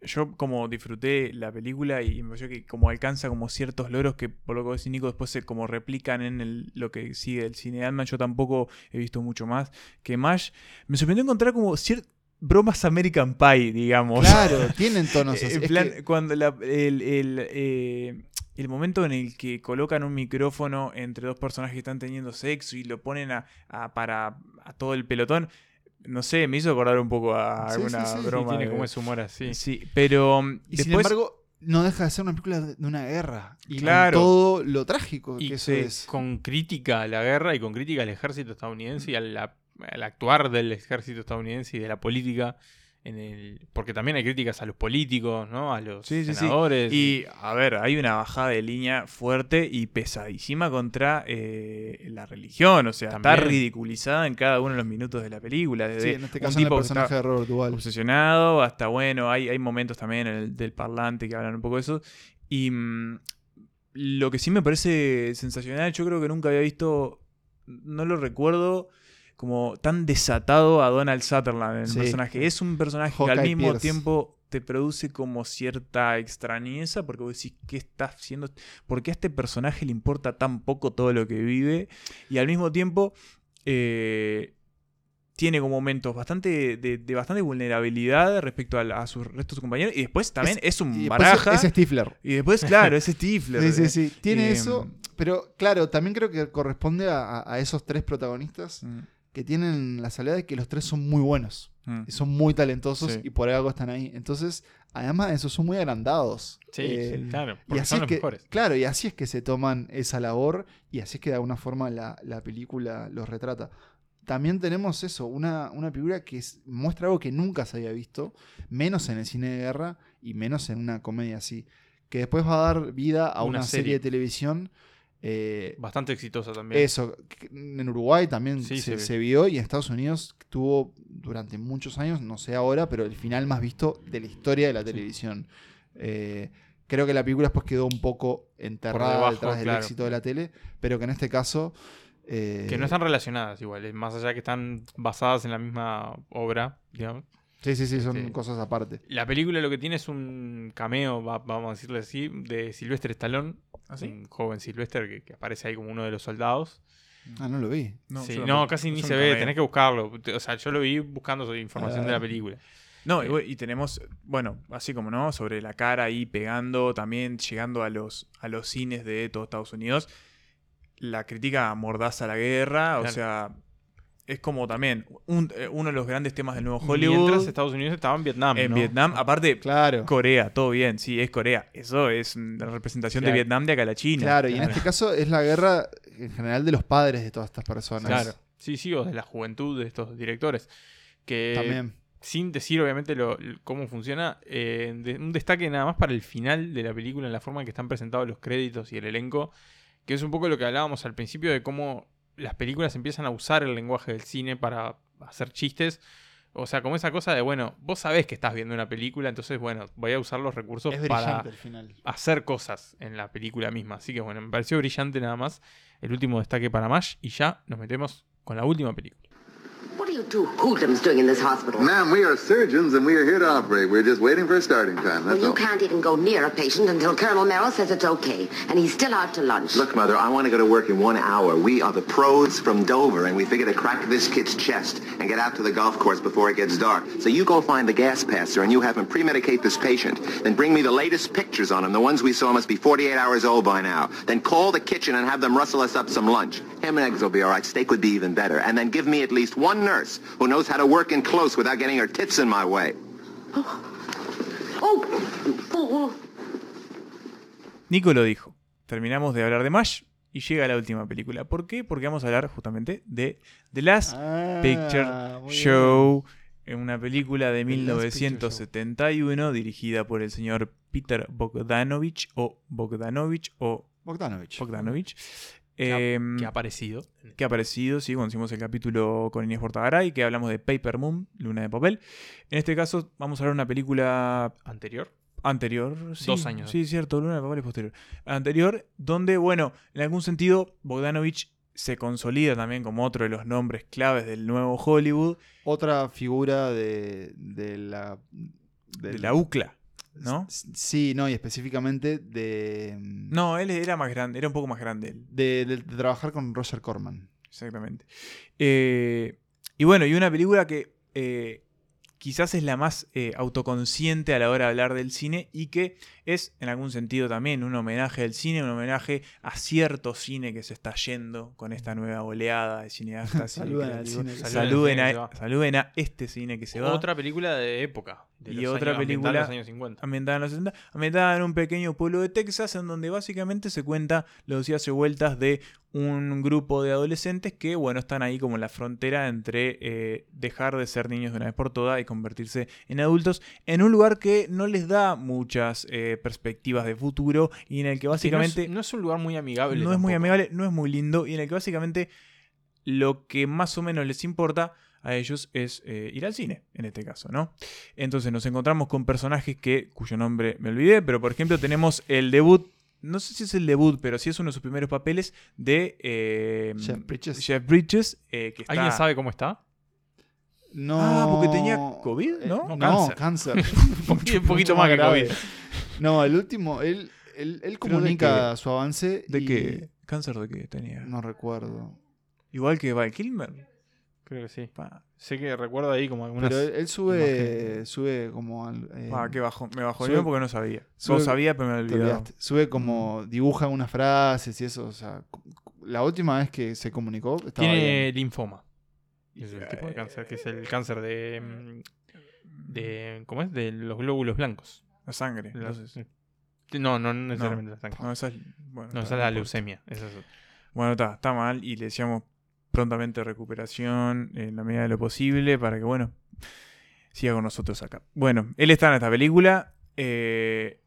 yo como disfruté la película y me pareció que como alcanza como ciertos logros que por lo que decís Nico después se como replican en lo que sigue el cine de Alman, yo tampoco he visto mucho más que Mash. Me sorprendió encontrar como ciertas bromas American Pie, digamos. Claro, (laughs) tienen tonos así. en plan, cuando el, el, eh, el momento en el que colocan un micrófono entre dos personajes que están teniendo sexo y lo ponen a, para a todo el pelotón, no sé, me hizo acordar un poco a alguna broma. tiene como ese humor así. Sí, pero um, y sin embargo no deja de ser una película de una guerra y claro. todo lo trágico que eso es. Con crítica a la guerra y con crítica al ejército estadounidense y al actuar del ejército estadounidense y de la política en el, porque también hay críticas a los políticos, ¿no? A los senadores. Y a ver, hay una bajada de línea fuerte y pesadísima contra eh, la religión. O sea, está ridiculizada en cada uno de los minutos de la película. Desde en este caso un tipo el personaje de Robert Duvall. Obsesionado, hasta bueno, hay, hay momentos también el, del parlante que hablan un poco de eso. Y mm, lo que sí me parece sensacional, yo creo que nunca había visto, no lo recuerdo como tan desatado a Donald Sutherland en el personaje. Es un personaje que al mismo tiempo te produce como cierta extrañeza porque vos decís, ¿qué está haciendo? ¿Por qué a este personaje le importa tan poco todo lo que vive? Y al mismo tiempo eh, tiene como momentos bastante de, bastante vulnerabilidad respecto a, sus restos de compañeros. Y después también es, un baraja. Es Stifler. Y después, claro, es (laughs) Stifler. sí, sí, sí. Tiene eh, eso. Pero claro, también creo que corresponde a, esos tres protagonistas. Mm que tienen la salida de que los tres son muy buenos. Mm. Y son muy talentosos y por algo están ahí. Entonces, además de eso, son muy agrandados. Sí, eh, claro. Y así es que, Claro, y así es que se toman esa labor y así es que de alguna forma la, película los retrata. También tenemos eso, una, una película que muestra algo que nunca se había visto, menos en el cine de guerra y menos en una comedia así, que después va a dar vida a una, serie. de televisión Eh, Bastante exitosa también. Eso, en Uruguay también se, vio y en Estados Unidos tuvo durante muchos años, no sé ahora, pero el final más visto de la historia de la televisión. Eh, creo que la película después quedó un poco enterrada detrás del éxito de la tele, pero que en este caso... Eh, que no están relacionadas igual, más allá que están basadas en la misma obra, digamos. Sí, sí, sí, son este, cosas aparte. La película lo que tiene es un cameo, vamos a decirle así, de Sylvester Stallone, ¿Ah, un joven Sylvester que, aparece ahí como uno de los soldados. Ah, no lo vi. No, casi ni se ve, tenés que buscarlo. O sea, yo lo vi buscando información de la ah. película. No, eh, y, tenemos, bueno, así como no, sobre la cara ahí pegando, también llegando a los, a los cines de todo Estados Unidos, la crítica mordaza a la guerra, o sea, es como también eh, uno de los grandes temas del nuevo Hollywood. Mientras Estados Unidos estaba en Vietnam. En Vietnam, aparte, claro. Corea, todo bien, sí, es Corea. Eso es la representación de Vietnam de acá a la China. Claro, y en este caso es la guerra en general de los padres de todas estas personas. Claro, sí, sí, o de la juventud de estos directores. Que También. Sin decir, obviamente, lo, cómo funciona, eh, un destaque nada más para el final de la película, en la forma en que están presentados los créditos y el elenco, que es un poco lo que hablábamos al principio de cómo las películas empiezan a usar el lenguaje del cine para hacer chistes. O sea, como esa cosa de, bueno, vos sabés que estás viendo una película, entonces, bueno, voy a usar los recursos para hacer cosas en la película misma. Así que, bueno, me pareció brillante nada más el último destaque para Mash y ya nos metemos con la última película. What are you two hoodlums doing in this hospital? Ma'am, we are surgeons and we are here to operate. We're just waiting for a starting time. That's well, you all. can't even go near a patient until Colonel Merrill says it's okay. And he's still out to lunch. Look, Mother, I want to go to work in one hour. We are the pros from Dover, and we figure to crack this kid's chest and get out to the golf course before it gets dark. So you go find the gas passer and you have him pre-medicate this patient. Then bring me the latest pictures on him. The ones we saw must be 48 hours old by now. Then call the kitchen and have them rustle us up some lunch. Ham and eggs will be all right. Steak would be even better. And then give me at least one nurse who knows how to work in close without getting her tits in my way. Nico lo dijo. Terminamos de hablar de MASH y llega la última película. ¿Por qué? Porque vamos a hablar justamente de The Last ah, Picture Show, una película de 1971 dirigida por el señor Peter Bogdanovich o Bogdanovich o Bogdanovich. Bogdanovich que, ha, aparecido. Que ha aparecido, sí, cuando hicimos el capítulo con Inés Portagaray, que hablamos de Paper Moon, Luna de Papel. En este caso, vamos a ver una película. ¿Anterior? Anterior, sí. Dos años. Sí, cierto, Luna de Papel es posterior. Anterior, donde, bueno, en algún sentido, Bogdanovich se consolida también como otro de los nombres claves del nuevo Hollywood. Otra figura de, de la. De, la UCLA. ¿No? Sí, no, y específicamente de... Mm, no, él era más grande, era un poco más grande De, trabajar con Roger Corman. Exactamente. Eh, y bueno, y una película que eh, quizás es la más eh, autoconsciente a la hora de hablar del cine y que es en algún sentido también un homenaje al cine, un homenaje a cierto cine que se está yendo con esta nueva oleada de cineastas. (laughs) saluden, saluden, a, saluden, a, este cine que se va. Otra película de época. De y otra película los años 50. ambientada en los 60, ambientada en un pequeño pueblo de Texas en donde básicamente se cuenta los días y vueltas de un grupo de adolescentes que, bueno, están ahí como en la frontera entre eh, dejar de ser niños de una vez por todas y convertirse en adultos en un lugar que no les da muchas eh, perspectivas de futuro y en el que básicamente... no, es, un lugar muy amigable. No es muy amigable, no es muy lindo y en el que básicamente lo que más o menos les importa a ellos es eh, ir al cine, en este caso, ¿no? Entonces nos encontramos con personajes que, cuyo nombre me olvidé, pero por ejemplo tenemos el debut no sé si es el debut, pero sí es uno de sus primeros papeles de eh, Jeff Bridges. Eh, ¿Alguien sabe cómo está? No. Ah, porque tenía COVID, ¿no? Eh, no, cáncer. (laughs) un poquito más que COVID. No, el último, él, él, comunica su avance. ¿De qué? ¿Cáncer de qué tenía? No recuerdo. Igual que Val Kilmer. Creo que sí. Sé que recuerdo ahí como algunas. Pero él sube, sube como. Eh, ah, qué bajo. Me bajó yo porque no sabía. Sube, sabía, pero me olvidé. Sube como. Dibuja unas frases y eso. O sea, la última vez que se comunicó. Tiene linfoma. Es el tipo de cáncer, que es el cáncer de. Mm, de ¿Cómo es? De los glóbulos blancos. La sangre. no, no, necesariamente la sangre. No, esa es, bueno, no, esa es la leucemia. Bueno, está, está mal y le decíamos prontamente recuperación en la medida de lo posible para que, bueno, siga con nosotros acá. Bueno, él está en esta película eh,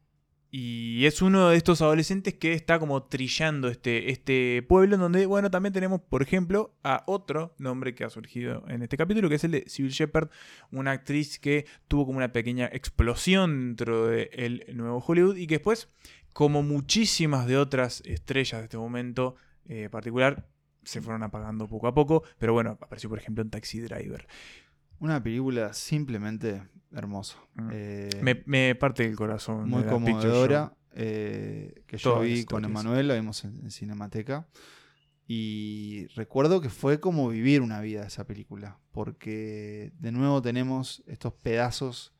y es uno de estos adolescentes que está como trillando este, este pueblo, en donde, bueno, también tenemos, por ejemplo, a otro nombre que ha surgido en este capítulo, que es el de Sybil Shepard, una actriz que tuvo como una pequeña explosión dentro del nuevo Hollywood y que después, como muchísimas de otras estrellas de este momento eh, particular, se fueron apagando poco a poco, pero bueno, apareció por ejemplo en Taxi Driver. Una película simplemente hermosa. Mm. Eh, me, parte el corazón. Muy conmovedora. Eh, que yo vi con Emanuel, la vimos en, Cinemateca. Y recuerdo que fue como vivir una vida esa película. Porque de nuevo tenemos estos pedazos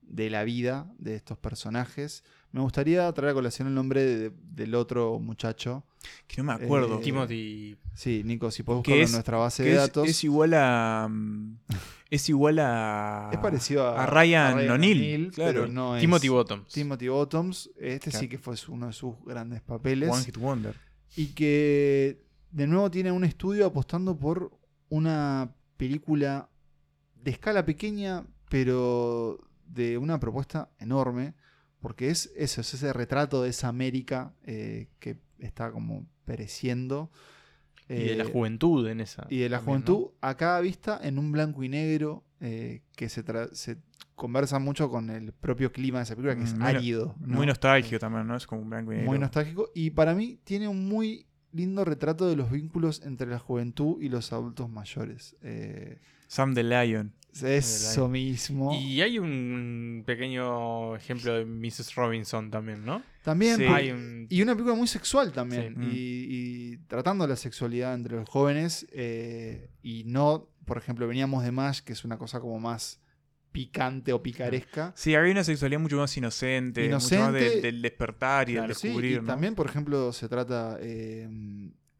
de la vida de estos personajes. Me gustaría traer a colación el nombre del otro muchacho. Que no me acuerdo. Eh, Timothy. Sí, Nico, si puedes buscarlo en nuestra base de datos. Es igual a. Mm, (laughs) es igual a. Es parecido a, Ryan, O'Neill. Claro. no Timothy Bottoms. Timothy Bottoms. Este sí que fue uno de sus grandes papeles. One Hit Wonder. Y que de nuevo tiene un estudio apostando por una película de escala pequeña, pero de una propuesta enorme, porque es eso, es ese retrato de esa América eh, que está como pereciendo. y de la eh, juventud en esa. Y de la juventud a cada vista en un blanco y negro eh, que se, se, conversa mucho con el propio clima de esa película, que es mm, árido. Muy nostálgico también, ¿no? Es como un blanco y negro. Muy nostálgico. Y para mí tiene un muy lindo retrato de los vínculos entre la juventud y los adultos mayores. Sam the Lion. Eso mismo. Y hay un pequeño ejemplo de Mrs. Robinson también, ¿no? También. Hay Y una película muy sexual también. Mm. Y, tratando la sexualidad entre los jóvenes. Eh, y no, por ejemplo, veníamos de Mash, que es una cosa como más picante o picaresca. Sí, había una sexualidad mucho más inocente, mucho más del despertar y del descubrir. y también, por ejemplo, se trata eh,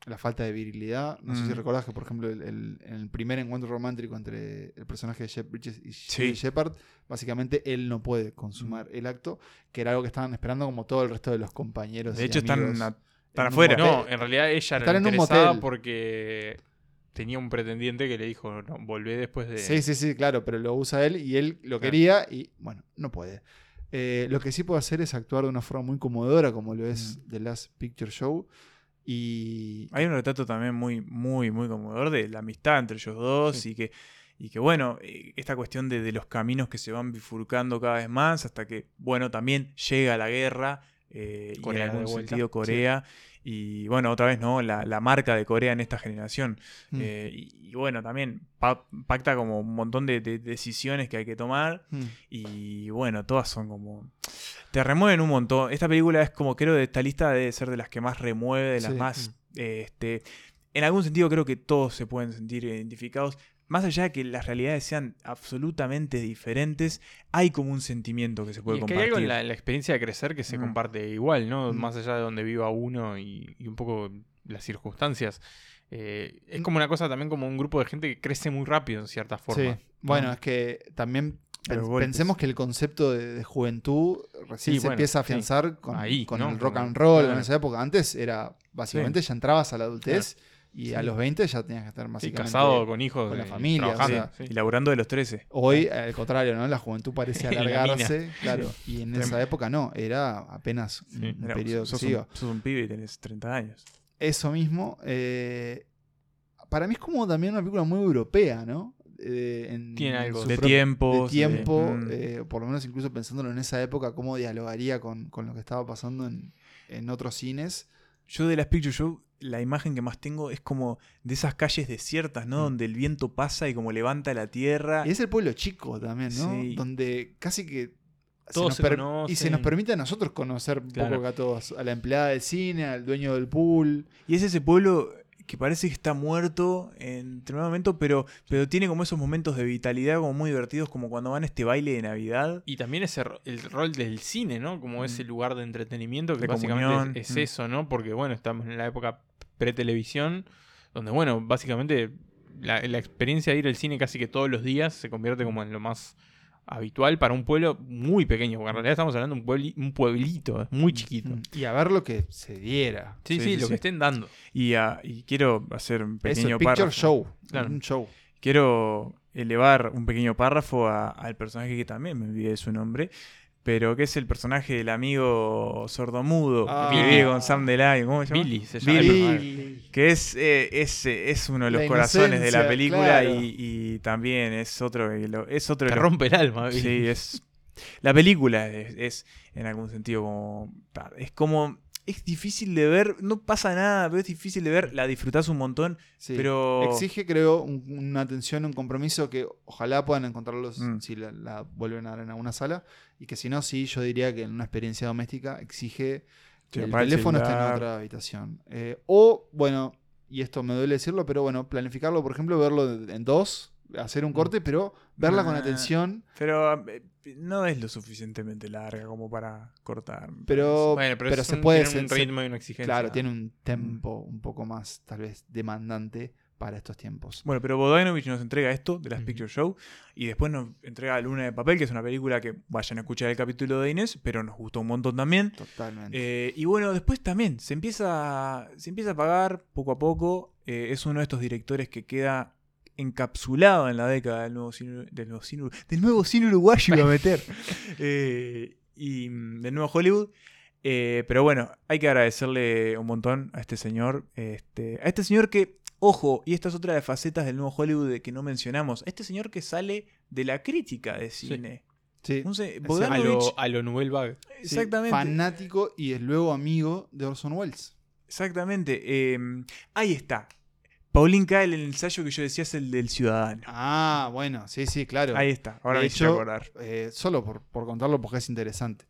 la falta de virilidad. No sé si mm. recordás que, por ejemplo, el, el, primer encuentro romántico entre el personaje de Jeff Bridges y Shepard, básicamente él no puede consumar mm. el acto, que era algo que estaban esperando como todo el resto de los compañeros. De hecho, están, afuera. No, en realidad ella era en interesada porque tenía un pretendiente que le dijo, no, volvé después de... Sí, sí, sí, claro, pero lo usa él y él lo quería y, bueno, no puede. Eh, lo que sí puede hacer es actuar de una forma muy conmovedora, como lo es mm. The Last Picture Show. Y... Hay un retrato también muy, muy, muy conmovedor de la amistad entre ellos dos y que y que bueno, eh, esta cuestión de, los caminos que se van bifurcando cada vez más hasta que, bueno, también llega la guerra, eh, y en algún sentido Corea, y bueno, otra vez, ¿no? La, marca de Corea en esta generación. Mm. Eh, y, bueno, también pacta como un montón de, decisiones que hay que tomar. Mm. Y bueno, todas son como. Te remueven un montón. Esta película es como, creo, de esta lista debe ser de las que más remueve, de las más. Este, en algún sentido creo que todos se pueden sentir identificados más allá de que las realidades sean absolutamente diferentes, hay como un sentimiento que se puede y compartir. hay algo en la, experiencia de crecer que se mm. comparte igual, ¿no? Mm. Más allá de donde viva uno y, un poco las circunstancias. Eh, es mm. como una cosa también como un grupo de gente que crece muy rápido en cierta forma. Sí. Bueno, es que también pensemos que el concepto de, juventud recién se empieza a afianzar con, con el rock and roll en esa época. Antes era, básicamente, ya entrabas a la adultez. Y a los 20 ya tenías que estar más casado con hijos. Con la familia. Y laburando de los 13. Hoy, al contrario, ¿no? La juventud parece (laughs) alargarse. claro. Y en esa época no. Era apenas un periodo sos, un, sos un pibe y tenés 30 años. Eso mismo. Eh, para mí es como también una película muy europea, ¿no? Eh, Tiene algo de tiempo. De tiempo. Mm. Eh, por lo menos incluso pensándolo en esa época, cómo dialogaría con, con lo que estaba pasando en, en otros cines. Yo de las Picture Show la imagen que más tengo es como de esas calles desiertas, ¿no? Mm. Donde el viento pasa y como levanta la tierra. Y es el pueblo chico también, ¿no? Donde casi que... Todos se, Y se nos permite a nosotros conocer un poco a todos. A la empleada del cine, al dueño del pool. Y es ese pueblo que parece que está muerto en determinado momento, pero, pero tiene como esos momentos de vitalidad como muy divertidos, como cuando van a este baile de Navidad. Y también ese el rol del cine, ¿no? Como mm. ese lugar de entretenimiento que básicamente es, mm. eso, ¿no? Porque bueno, estamos en la época pre-televisión, donde bueno, básicamente la, experiencia de ir al cine casi que todos los días se convierte como en lo más habitual para un pueblo muy pequeño, porque en realidad estamos hablando de un, pueblito, muy chiquito. Mm. Y a ver lo que se diera. Sí, sí, lo que estén dando. Y, quiero hacer un pequeño párrafo. show, un show. Quiero elevar un pequeño párrafo al personaje que también me olvidé de su nombre, pero que es el personaje del amigo sordomudo ah, que vive con Sam Delay, ¿cómo se llama? Billy, se llama. Billy, que es, eh, es, es, uno de los corazones de la película y, y, también es otro que lo, es otro Te rompe el alma, Billy. Sí, es la película es, es, en algún sentido como es como es difícil de ver, no pasa nada, pero es difícil de ver, la disfrutás un montón, pero... Exige, creo, una atención, un compromiso que ojalá puedan encontrarlos mm. si la, vuelven a dar en alguna sala, y que si no, sí, yo diría que en una experiencia doméstica exige que el teléfono esté en otra habitación. Eh, o, bueno, y esto me duele decirlo, pero bueno, planificarlo, por ejemplo, verlo en dos, hacer un mm. corte, pero verla con atención. Pero eh, no es lo suficientemente larga como para cortar. Pero, pero, se puede. Tiene un ritmo y una exigencia. Claro, tiene un tempo un poco más, tal vez, demandante para estos tiempos. Bueno, pero Bodanovich nos entrega esto de las Picture Show y después nos entrega Luna de Papel, que es una película que vayan a escuchar el capítulo de Inés, pero nos gustó un montón también. Totalmente. Eh, y bueno, después también se empieza, se empieza a pagar poco a poco. Eh, es uno de estos directores que queda encapsulado en la década del nuevo cine, del nuevo cine, del nuevo cine uruguayo iba a meter. (laughs) Eh, y mm, del nuevo Hollywood. Eh, pero bueno, hay que agradecerle un montón a este señor. Este, a este señor que, ojo, y esta es otra de las facetas del nuevo Hollywood de que no mencionamos. A este señor que sale de la crítica de cine. Sí. a, lo, a lo Nouvelle Vague. Exactamente. fanático y es luego amigo de Orson Welles. Exactamente. Em, ahí está. Pauline Kael, el ensayo que yo decía es el del ciudadano. Ah, bueno, sí, sí, claro. Ahí está, ahora me hecho, acordar. Eh, solo por, contarlo porque es interesante.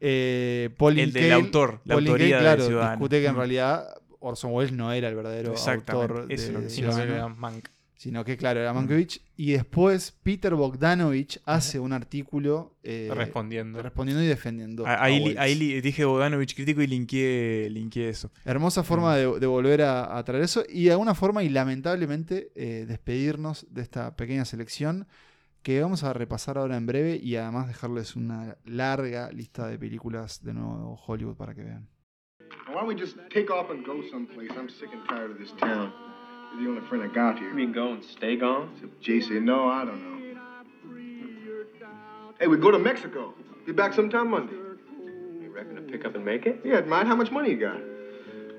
Eh, el del autor, la autoría claro, del ciudadano. discute que en realidad Orson Welles no era el verdadero autor de, lo que Ciudadano. Mank. Sino que, claro, era Mankiewicz. Y después Peter Bogdanovich hace un artículo eh, respondiendo. respondiendo y defendiendo. Ahí, ahí dije Bogdanovich crítico y linkeé, eso. Hermosa forma de, volver a, traer eso. Y de alguna forma, y lamentablemente, eh, despedirnos de esta pequeña selección que vamos a repasar ahora en breve y además dejarles una larga lista de películas de nuevo Hollywood para que vean. Why don't we just take off and go someplace? I'm sick and tired of this town. You're the only friend I got here. You mean go and stay gone? Jason, no, I don't know. Hey, we go to Mexico. Be back sometime Monday. You reckon to pick up and make it? Yeah, mind how much money you got?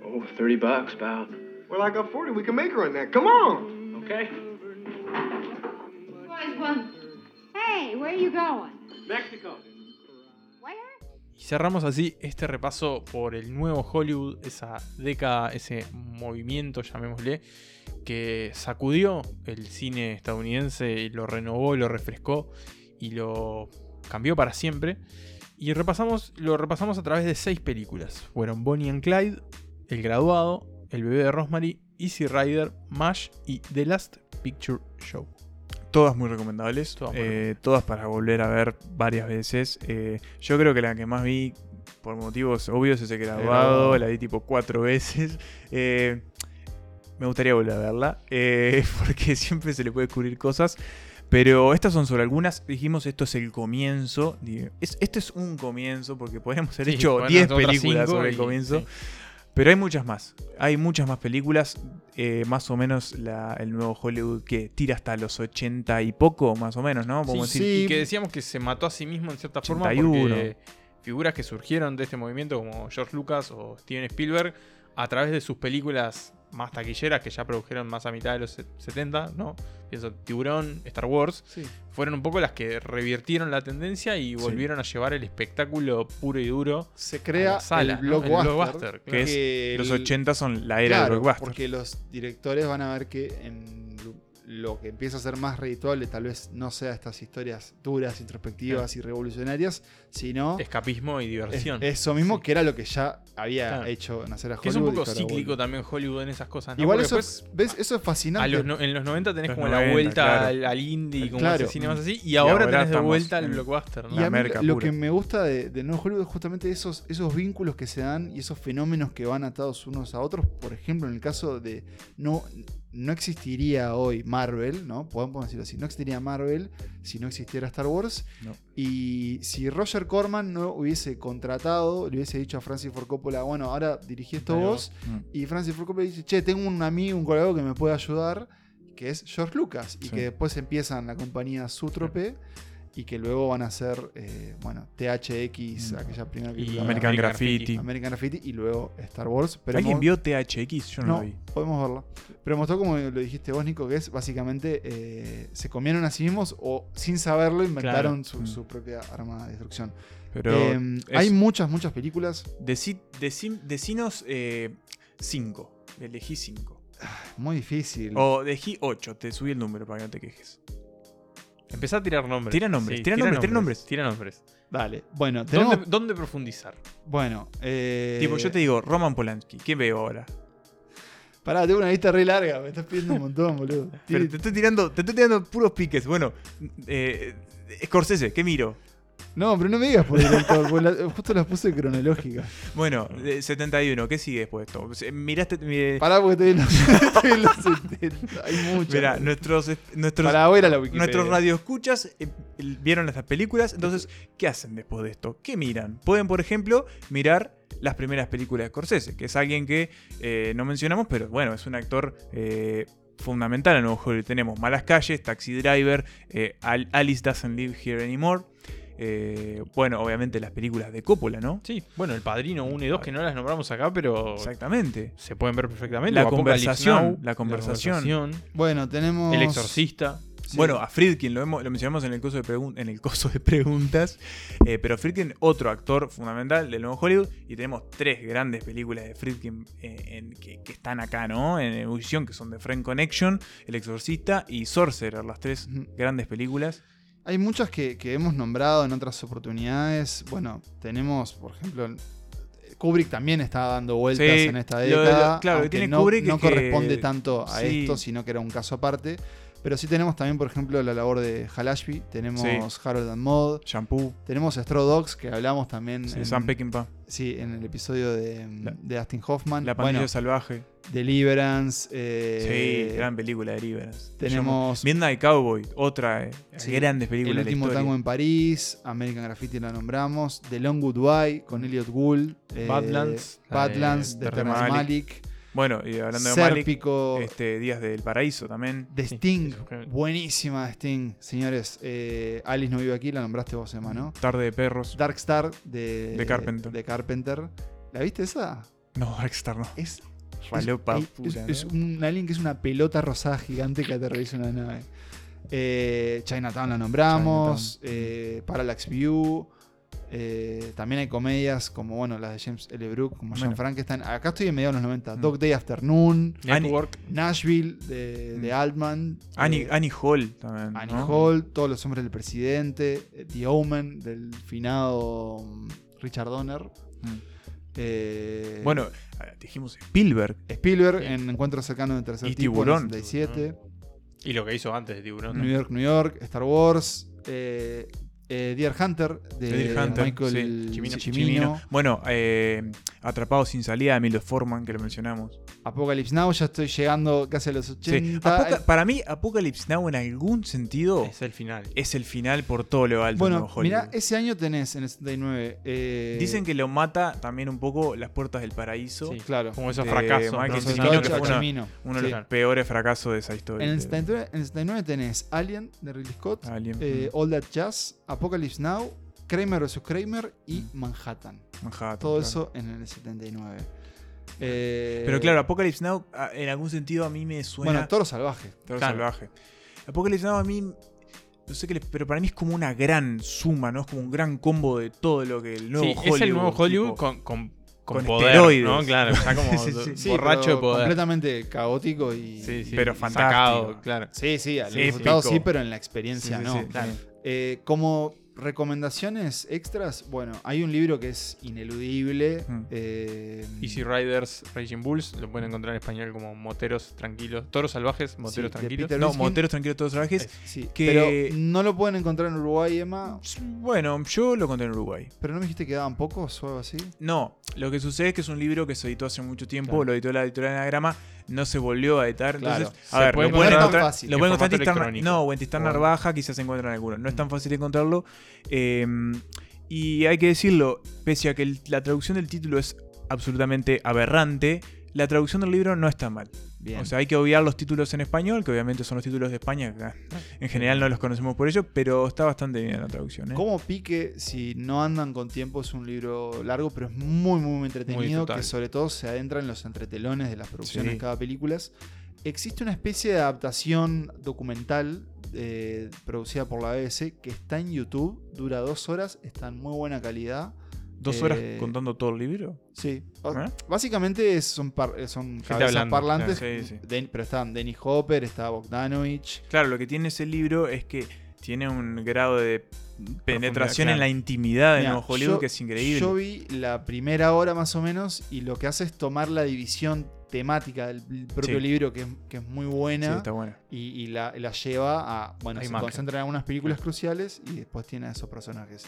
Oh, 30 bucks, about. Well, I got 40. We can make her on that. Come on. Okay. Boys, one. Hey, where are you going? Mexico. Cerramos así este repaso por el nuevo Hollywood, esa década, ese movimiento, llamémosle, que sacudió el cine estadounidense y lo renovó, lo refrescó y lo cambió para siempre. Y repasamos, lo repasamos a través de seis películas. Fueron Bonnie and Clyde, El Graduado, El Bebé de Rosemary, Easy Rider, MASH y The Last Picture Show. Todas muy recomendables. Eh, todas, para volver a ver varias veces. Eh, yo creo que la que más vi, por motivos obvios, es el graduado. La vi tipo cuatro veces. Eh, me gustaría volver a verla. (laughs) porque siempre se le puede descubrir cosas. Pero estas son solo algunas. Dijimos, esto es el comienzo. Es, esto es un comienzo, porque podríamos haber hecho 10 películas sobre el comienzo. Pero hay muchas más. Hay muchas más películas. Eh, más o menos el nuevo Hollywood que tira hasta los 80 y poco, más o menos, ¿no? sí, Y que decíamos que se mató a sí mismo en cierta forma porque figuras que surgieron de este movimiento como George Lucas o Steven Spielberg a través de sus películas más taquilleras que ya produjeron más a mitad de los 70, ¿no? Pienso Tiburón, Star Wars, fueron un poco las que revirtieron la tendencia y volvieron a llevar el espectáculo puro y duro. Se crea el, blockbuster, que, los 80 son la era del blockbuster. Porque los directores van a ver que en lo que empieza a ser más redituable tal vez no sea estas historias duras, introspectivas y revolucionarias, sino... Escapismo y diversión. eso mismo que era lo que ya había hecho nacer a Hollywood. Que es un poco cíclico también Hollywood en esas cosas. Igual eso, es, ¿ves? eso es fascinante. en los 90 tenés como la vuelta al, indie, como claro. cine más así, y ahora, tenés de vuelta al blockbuster. Y a mí, lo que me gusta de, de Nuevo Hollywood es justamente esos, esos vínculos que se dan y esos fenómenos que van atados unos a otros. Por ejemplo, en el caso de no no existiría hoy Marvel, ¿no? Podemos decirlo así, no existiría Marvel si no existiera Star Wars. Y si Roger Corman no hubiese contratado, le hubiese dicho a Francis Ford Coppola, bueno, ahora dirigí esto vos, mm. y Francis Ford Coppola dice, che, tengo un amigo, un colega que me puede ayudar, que es George Lucas, y que después empiezan la compañía Sutrope. Y que luego van a ser, eh, bueno, THX, Mm. aquella primera película. American American Graffiti. American Graffiti y luego Star Wars. Pero ¿Alguien vio THX? Yo no, No, lo vi. podemos verlo. Pero mostró como lo dijiste vos, Nico, que es básicamente eh, se comieron a sí mismos o sin saberlo inventaron su, Mm. su propia arma de destrucción. Pero Eh, es- hay muchas, muchas películas. deci- deci- decinos 5. Elegí 5. Muy difícil. O elegí 8. Te subí el número para que no te quejes. Empezá a tirar nombres. Tira nombres, tira nombres, tira nombres. Tira nombres. Dale. Bueno, tenemos. ¿Dónde, dónde profundizar? Bueno, eh, Tipo, yo te digo, Roman Polanski. ¿Qué veo ahora? Pará, tengo una lista re larga. Me estás pidiendo un montón, boludo. Pero te estoy tirando, te estoy tirando puros piques. Bueno, eh, Scorsese, ¿qué miro? No, pero no me digas por director, porque la- justo las puse cronológicas. Bueno, de 71, ¿qué sigue después de esto? Miraste. Pará, porque estoy en los, (laughs) estoy en los 70. Hay muchas. Mirá, nuestros, nuestros, a a la Wikipedia. nuestros radioescuchas eh, vieron estas películas. Entonces, ¿qué hacen después de esto? ¿Qué miran? Pueden, por ejemplo, mirar las primeras películas de Scorsese, que es alguien que eh, no mencionamos, pero bueno, es un actor eh, fundamental en Nuevo Hollywood. Tenemos Malas Calles, Taxi Driver, Al- Alice Doesn't Live Here Anymore. Eh, bueno, obviamente las películas de Coppola, ¿no? Sí, bueno, El Padrino 1 y 2 que no las nombramos acá, pero Exactamente. se pueden ver perfectamente. La conversación, Now, la conversación. Bueno, tenemos. El Exorcista. Sí. Bueno, a Friedkin lo, hemos- lo mencionamos en el coso de, pregun- en el coso de preguntas, eh, pero Friedkin, otro actor fundamental del nuevo Hollywood, y tenemos tres grandes películas de Friedkin eh, en- que, que están acá, ¿no? En ebullición, que son The Friend Connection, El Exorcista y Sorcerer, las tres grandes películas. Hay muchas que, que hemos nombrado en otras oportunidades. Bueno, tenemos, por ejemplo, Kubrick también está dando vueltas Sí, en esta lo- lo- década. claro, lo que aunque tiene no, Kubrick no que- corresponde tanto a sí. esto, sino que era un caso aparte. Pero sí tenemos también, por ejemplo, la labor de Halashby, tenemos Sí. Harold and Maude, Shampoo, tenemos Straw Dogs, que hablamos también sí, en, Sam Peckinpah, sí, en el episodio de, La- de Austin Hoffman. La Pandilla Bueno, Salvaje. Deliverance. eh, sí, gran película de Deliverance. tenemos- Midnight Cowboy, otra eh, Sí, grandes El películas de la último tango en París, American Graffiti la nombramos, The Long Goodbye con Elliot Gould, eh, Badlands, la Badlands de de, Terrence Terrence Malick. Bueno, y hablando de Malik, este, Días del Paraíso también. The Sí, Sting, buenísima The Sting, señores. eh, Alice no vive aquí, la nombraste vos, Emma, ¿no? Tarde de Perros. Dark Star de, De Carpenter. de Carpenter. ¿La viste esa? No, Darkstar no. Es, Falopa es, pura, es- es ¿no? un alien que es una pelota rosada gigante que aterriza una nave. Eh, Chinatown la nombramos. eh, Parallax View. Eh, también hay comedias como bueno las de James L. Brooke, como John Bueno. Frankenstein. Acá estoy en mediados de los 90. Mm. Dog Day Afternoon. Network. Nashville de, de Mm. Altman. Annie, eh, Annie Hall también. Annie ¿no? Hall, Todos los hombres del presidente. eh, The Omen del finado mm, Richard Donner. Mm. eh, Bueno, dijimos Spielberg. Spielberg en Encuentros cercanos del tercer Y tipo Tiburón. en el 67. Y lo que hizo antes de Tiburón. New York, New York, Star Wars, eh, eh, Deer Hunter de Deer Hunter, Michael sí. Cimino, Chimino. Bueno, eh, Atrapado sin salida de Emilio Forman, que lo mencionamos. Apocalypse Now, ya estoy llegando casi a los Sí. 80. Apoca- para mí, Apocalypse Now en algún sentido Es el final. es el final por todo lo alto. de bueno, mira, ese año tenés en el 79. eh, Dicen que lo mata también un poco Las Puertas del Paraíso. Sí. Claro. Como esos de fracasos. Michael ¿no? sobre Cimino, todo que fue una- Chimino. Uno de los peores fracasos de esa historia. En el, 79, en el 79 tenés Alien de Ridley Scott, Alien, eh, All That Jazz, Apocalypse Now, Kramer vs. Kramer y Manhattan. Manhattan, Todo claro. eso en el 79. Eh, Pero claro, Apocalypse Now, a- en algún sentido a mí me suena. Bueno, Toro Salvaje. Toro Claro. salvaje. Apocalypse Now a mí. No sé qué les- pero para mí es como una gran suma, ¿no? Es como un gran combo de todo lo que el nuevo Sí, Hollywood. es el nuevo Hollywood tipo, con, con, con con poder, esteroides. ¿no? Claro, está como (laughs) Sí, sí. Sí, borracho de poder. Completamente caótico y. Sí, sí, pero sacado, fantástico. claro. Sí, sí, al Sí, resultado sí, pero en la experiencia Sí, sí, no. sí, Claro. Eh, como recomendaciones extras, bueno, hay un libro que es ineludible. Mm. eh, Easy Riders, Raging Bulls, lo pueden encontrar en español como Moteros Tranquilos. Toros Salvajes, Moteros Tranquilos. No, Riskin. Moteros Tranquilos Todos Salvajes. sí, que- pero no lo pueden encontrar en Uruguay, Emma. Bueno, yo lo conté en Uruguay. Pero no me dijiste que daban pocos o algo así. No, lo que sucede es que es un libro que se editó hace mucho tiempo, Claro. lo editó la editorial Anagrama, no se volvió a editar. Claro. Entonces, Se a ver, puede lo pueden encontrar fácil, lo pueden encontrar en. No, o en Tistar Bueno. Narvaja quizás se encuentran algunos. No es tan fácil encontrarlo. Eh, y hay que decirlo, pese a que el- la traducción del título es absolutamente aberrante, la traducción del libro no está mal. O sea, hay que obviar los títulos en español, que obviamente son los títulos de España, que en general no los conocemos por ello, pero está bastante bien la traducción. ¿eh? Como pique, si no andan con tiempo, es un libro largo, pero es muy, muy entretenido, que sobre todo se adentra en los entretelones de las producciones de cada película. Existe una especie de adaptación documental eh, producida por la BBC que está en YouTube, dura dos horas, está en muy buena calidad. ¿Dos horas eh, contando todo el libro? Sí. ¿Eh? Básicamente son, son cabezas parlantes, pero están Denny Hopper, está Bogdanovich. Claro, lo que tiene ese libro es que tiene un grado de penetración en la intimidad de Nuevo Hollywood que es increíble. Yo vi la primera hora más o menos y lo que hace es tomar la división temática del propio libro que, es muy buena, y, la, lleva a, bueno, se concentra en algunas películas cruciales y después tiene a esos personajes.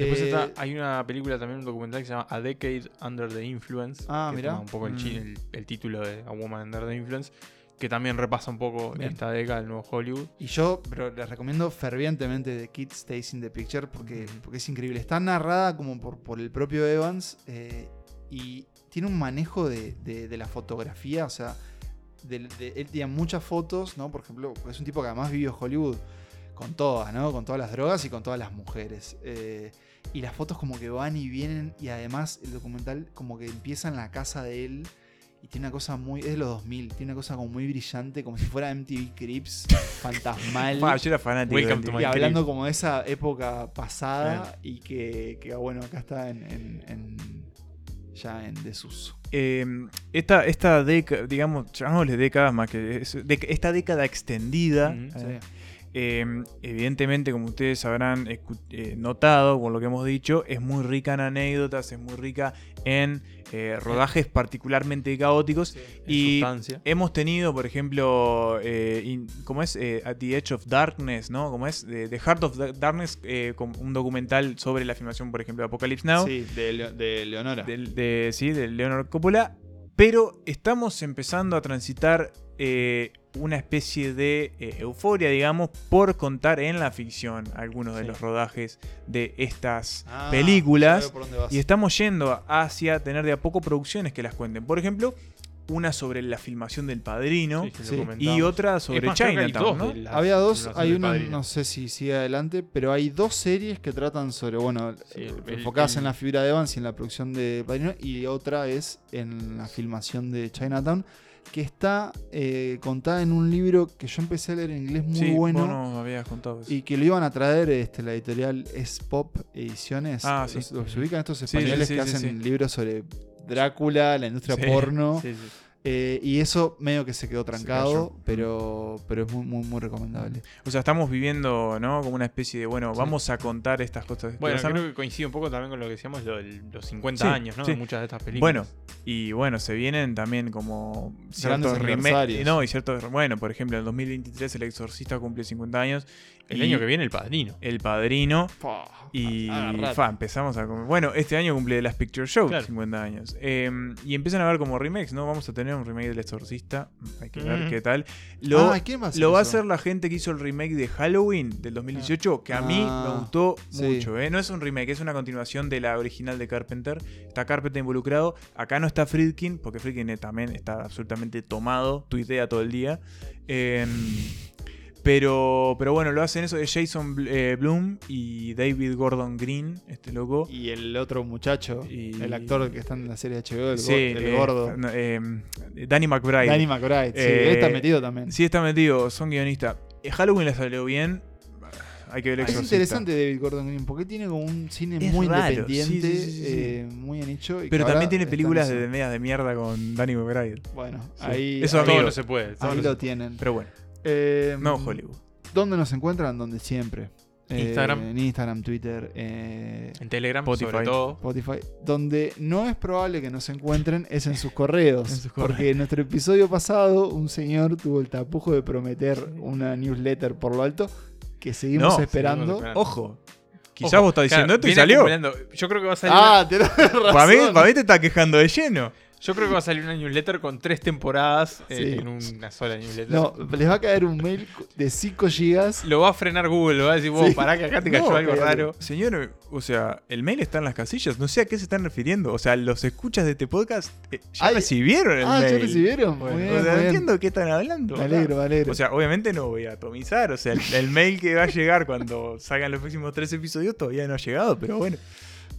Después eh, hay una película también, un documental que se llama A Decade Under the Influence. Ah, mira. Un poco mm. el, título de A Woman Under the Influence. Que también repasa un poco esta década del nuevo Hollywood. Y yo pero les recomiendo fervientemente The Kid Stays in the Picture porque, porque es increíble. Está narrada como por, por el propio Evans eh, y tiene un manejo de, la fotografía. O sea, él tiene muchas fotos, ¿no? Por ejemplo, es un tipo que además vive en Hollywood con todas, ¿no? Con todas las drogas y con todas las mujeres. Eh, y las fotos como que van y vienen y además el documental como que empieza en la casa de él y tiene una cosa muy. Es de los 2000, tiene una cosa como muy brillante, como si fuera MTV Crips, (laughs) fantasmal. yo era fanático. y hablando como de esa época pasada y que, que, bueno, acá está en, ya en desuso. Eh, esta, esta década, digamos, llamémosle décadas más que. esta década extendida. Em, evidentemente, como ustedes habrán eh, notado por lo que hemos dicho, es muy rica en anécdotas, es muy rica en eh, rodajes particularmente caóticos. y hemos tenido, por ejemplo, eh, como es At the Edge of Darkness, ¿no? Como es The Heart of Darkness, un documental sobre la filmación, por ejemplo, de Apocalypse Now. Sí, de, Leonora. sí, de Leonora Coppola. Pero estamos empezando a transitar una especie de eh, euforia, digamos, por contar en la ficción algunos de los rodajes de estas ah, películas. Y estamos yendo hacia tener de a poco producciones que las cuenten. Por ejemplo, una sobre la filmación del padrino y otra sobre Chinatown. Había dos, hay una, no sé si sigue adelante, pero hay dos series que tratan sobre, bueno, enfocadas en la figura de Evans y en la producción de Padrino, y otra es en la filmación de Chinatown que está eh, contada en un libro que yo empecé a leer en inglés muy bueno. habías contado Y que lo iban a traer este, la editorial Es Pop Ediciones. Ah, sí. Los, ubican estos españoles que hacen libros sobre Drácula, la industria porno. Eh, y eso medio que se quedó trancado, pero, pero es muy, muy, muy recomendable. O sea, estamos viviendo, ¿no? Como una especie de, bueno, vamos a contar estas cosas. Bueno, creo que coincide un poco también con lo que decíamos, los 50 años, ¿no? De muchas de estas películas. Bueno, y bueno, se vienen también como ciertos remakes. No, y ciertos. Bueno, por ejemplo, en 2023 El Exorcista cumple 50 años. El año que viene El Padrino. El Padrino. y fa, empezamos a Bueno, este año cumple The Last Picture Show, 50 años. Em, y empiezan a ver como remakes, ¿no? Vamos a tener un remake del Exorcista. Hay que ver qué tal. Lo, ah, lo va a hacer la gente que hizo el remake de Halloween del 2018, que a mí ah, me gustó mucho. ¿eh? No es un remake, es una continuación de la original de Carpenter. Está Carpenter involucrado. Acá no está Friedkin, porque Friedkin también está absolutamente tomado, tuitea todo el día. Eh, pero, pero bueno, lo hacen eso de Jason eh, Bloom y David Gordon Green, este loco. Y el otro muchacho, el actor que está en la serie HBO, el, eh, gordo. Eh, Danny McBride. Danny McBride, sí, está metido también. Sí, está metido, son guionistas. Halloween le salió bien. (sighs) Hay que ver Es interesante David Gordon Green porque tiene como un cine muy independiente, muy anicho. Pero también tiene películas de medias de mierda con Danny McBride. Bueno, ahí, Eso todo no se puede. Ahí lo tienen. Pero bueno. Eh, no Hollywood. ¿Dónde nos encuentran? Donde siempre. Eh, Instagram. en Instagram, Twitter. Eh, en Telegram, Spotify. sobre todo. Spotify. Donde no es probable que nos encuentren es (laughs) en sus correos. Porque en nuestro episodio pasado, un señor tuvo el tapujo de prometer una newsletter por lo alto que seguimos, esperando. Ojo. Quizás vos estás diciendo esto y salió. Yo creo que va a salir. Ah, te (laughs) razón. Para mí, para mí te está quejando de lleno. Yo creo que va a salir una newsletter con tres temporadas eh, en una sola newsletter. No, les va a caer un mail de 5 gigas. Lo va a frenar Google, va a decir, vos, pará que acá te cayó algo raro. Señor, o sea, el mail está en las casillas, no sé a qué se están refiriendo. O sea, los escuchas de este podcast eh, ya recibieron el mail. Ah, ya recibieron. Bueno, muy bien, o sea, no entiendo qué están hablando. Me alegro, me alegro. O sea, obviamente no voy a atomizar. O sea, el, mail que va a llegar cuando salgan los próximos tres episodios todavía no ha llegado, pero bueno.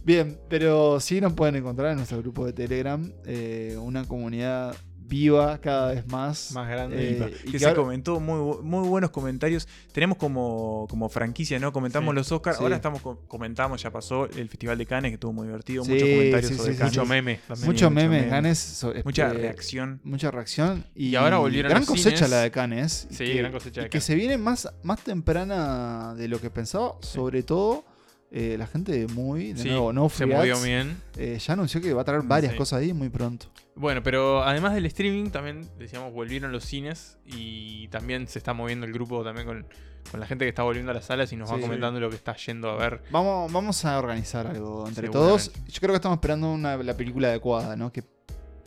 Bien, pero sí nos pueden encontrar en nuestro grupo de Telegram, eh, una comunidad viva cada vez más. Más grande. Eh, y que, se comentó muy, muy buenos comentarios. Tenemos como, como franquicia, ¿no? Comentamos los Oscars. Ahora estamos comentamos, ya pasó el Festival de Cannes, que estuvo muy divertido. muchos comentarios sobre Cannes. Mucho meme. Mucho meme, Cannes. mucha este, reacción. Mucha reacción. Y, ahora volvieron Gran cosecha la de Cannes. Sí, gran cosecha de Que se viene más, más temprana de lo que pensaba, sobre todo eh, la gente muy, de nuevo, no Se movió bien. Eh, ya anunció que va a traer varias cosas ahí muy pronto. Bueno, pero además del streaming, también decíamos, volvieron los cines y también se está moviendo el grupo también con, la gente que está volviendo a las salas y nos va comentando lo que está yendo a ver. Vamos, vamos a organizar algo entre todos. Yo creo que estamos esperando la película adecuada, ¿no? Que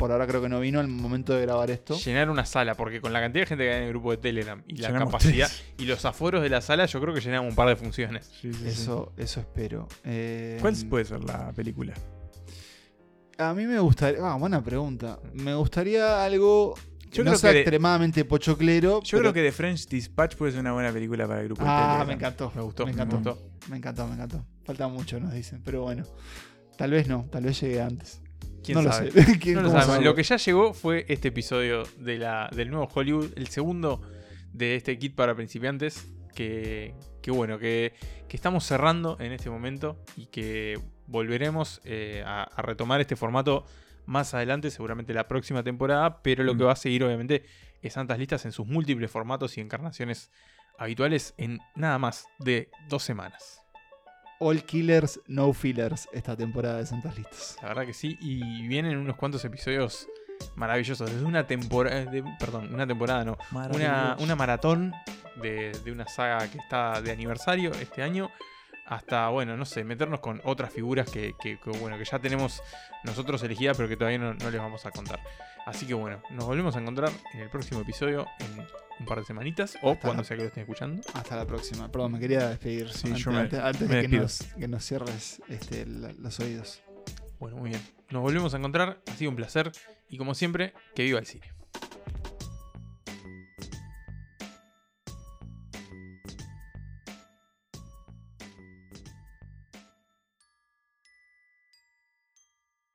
por ahora creo que no vino al momento de grabar esto. Llenar una sala, porque con la cantidad de gente que hay en el grupo de Telegram y la capacidad y los aforos de la sala, yo creo que llenamos un par de funciones. eso, eso espero. Eh, ¿Cuál puede ser la película? A mí me gustaría. Ah, buena pregunta. Me gustaría algo. Yo no creo sea que extremadamente pochoclero. Yo creo que The French Dispatch puede ser una buena película para el grupo. Ah, de me encantó. Me gustó. Me encantó. Me encantó, me encantó. Falta mucho, nos dicen. Pero bueno. Tal vez no, tal vez llegue antes no Lo sé. (laughs) lo Lo que ya llegó fue este episodio de la, del nuevo Hollywood, el segundo de este kit para principiantes. Que, bueno, que, estamos cerrando en este momento y que volveremos eh, a, retomar este formato más adelante, seguramente la próxima temporada. Pero lo que mm. va a seguir, obviamente, es Santas Listas en sus múltiples formatos y encarnaciones habituales en nada más de dos semanas. All Killers, No Fillers esta temporada de Santas Listas. La verdad que sí, y vienen unos cuantos episodios maravillosos. Desde una temporada, perdón, una temporada no, una, una, maratón de, una saga que está de aniversario este año. Hasta, bueno, no sé, meternos con otras figuras que, bueno, que ya tenemos nosotros elegidas, pero que todavía no, no les vamos a contar. Así que bueno, nos volvemos a encontrar en el próximo episodio en un par de semanitas o cuando sea que lo estén escuchando. Hasta la próxima. Perdón, me quería despedir antes, de que nos, cierres este, los oídos. Bueno, muy bien. Nos volvemos a encontrar. Ha sido un placer. Y como siempre, que viva el cine.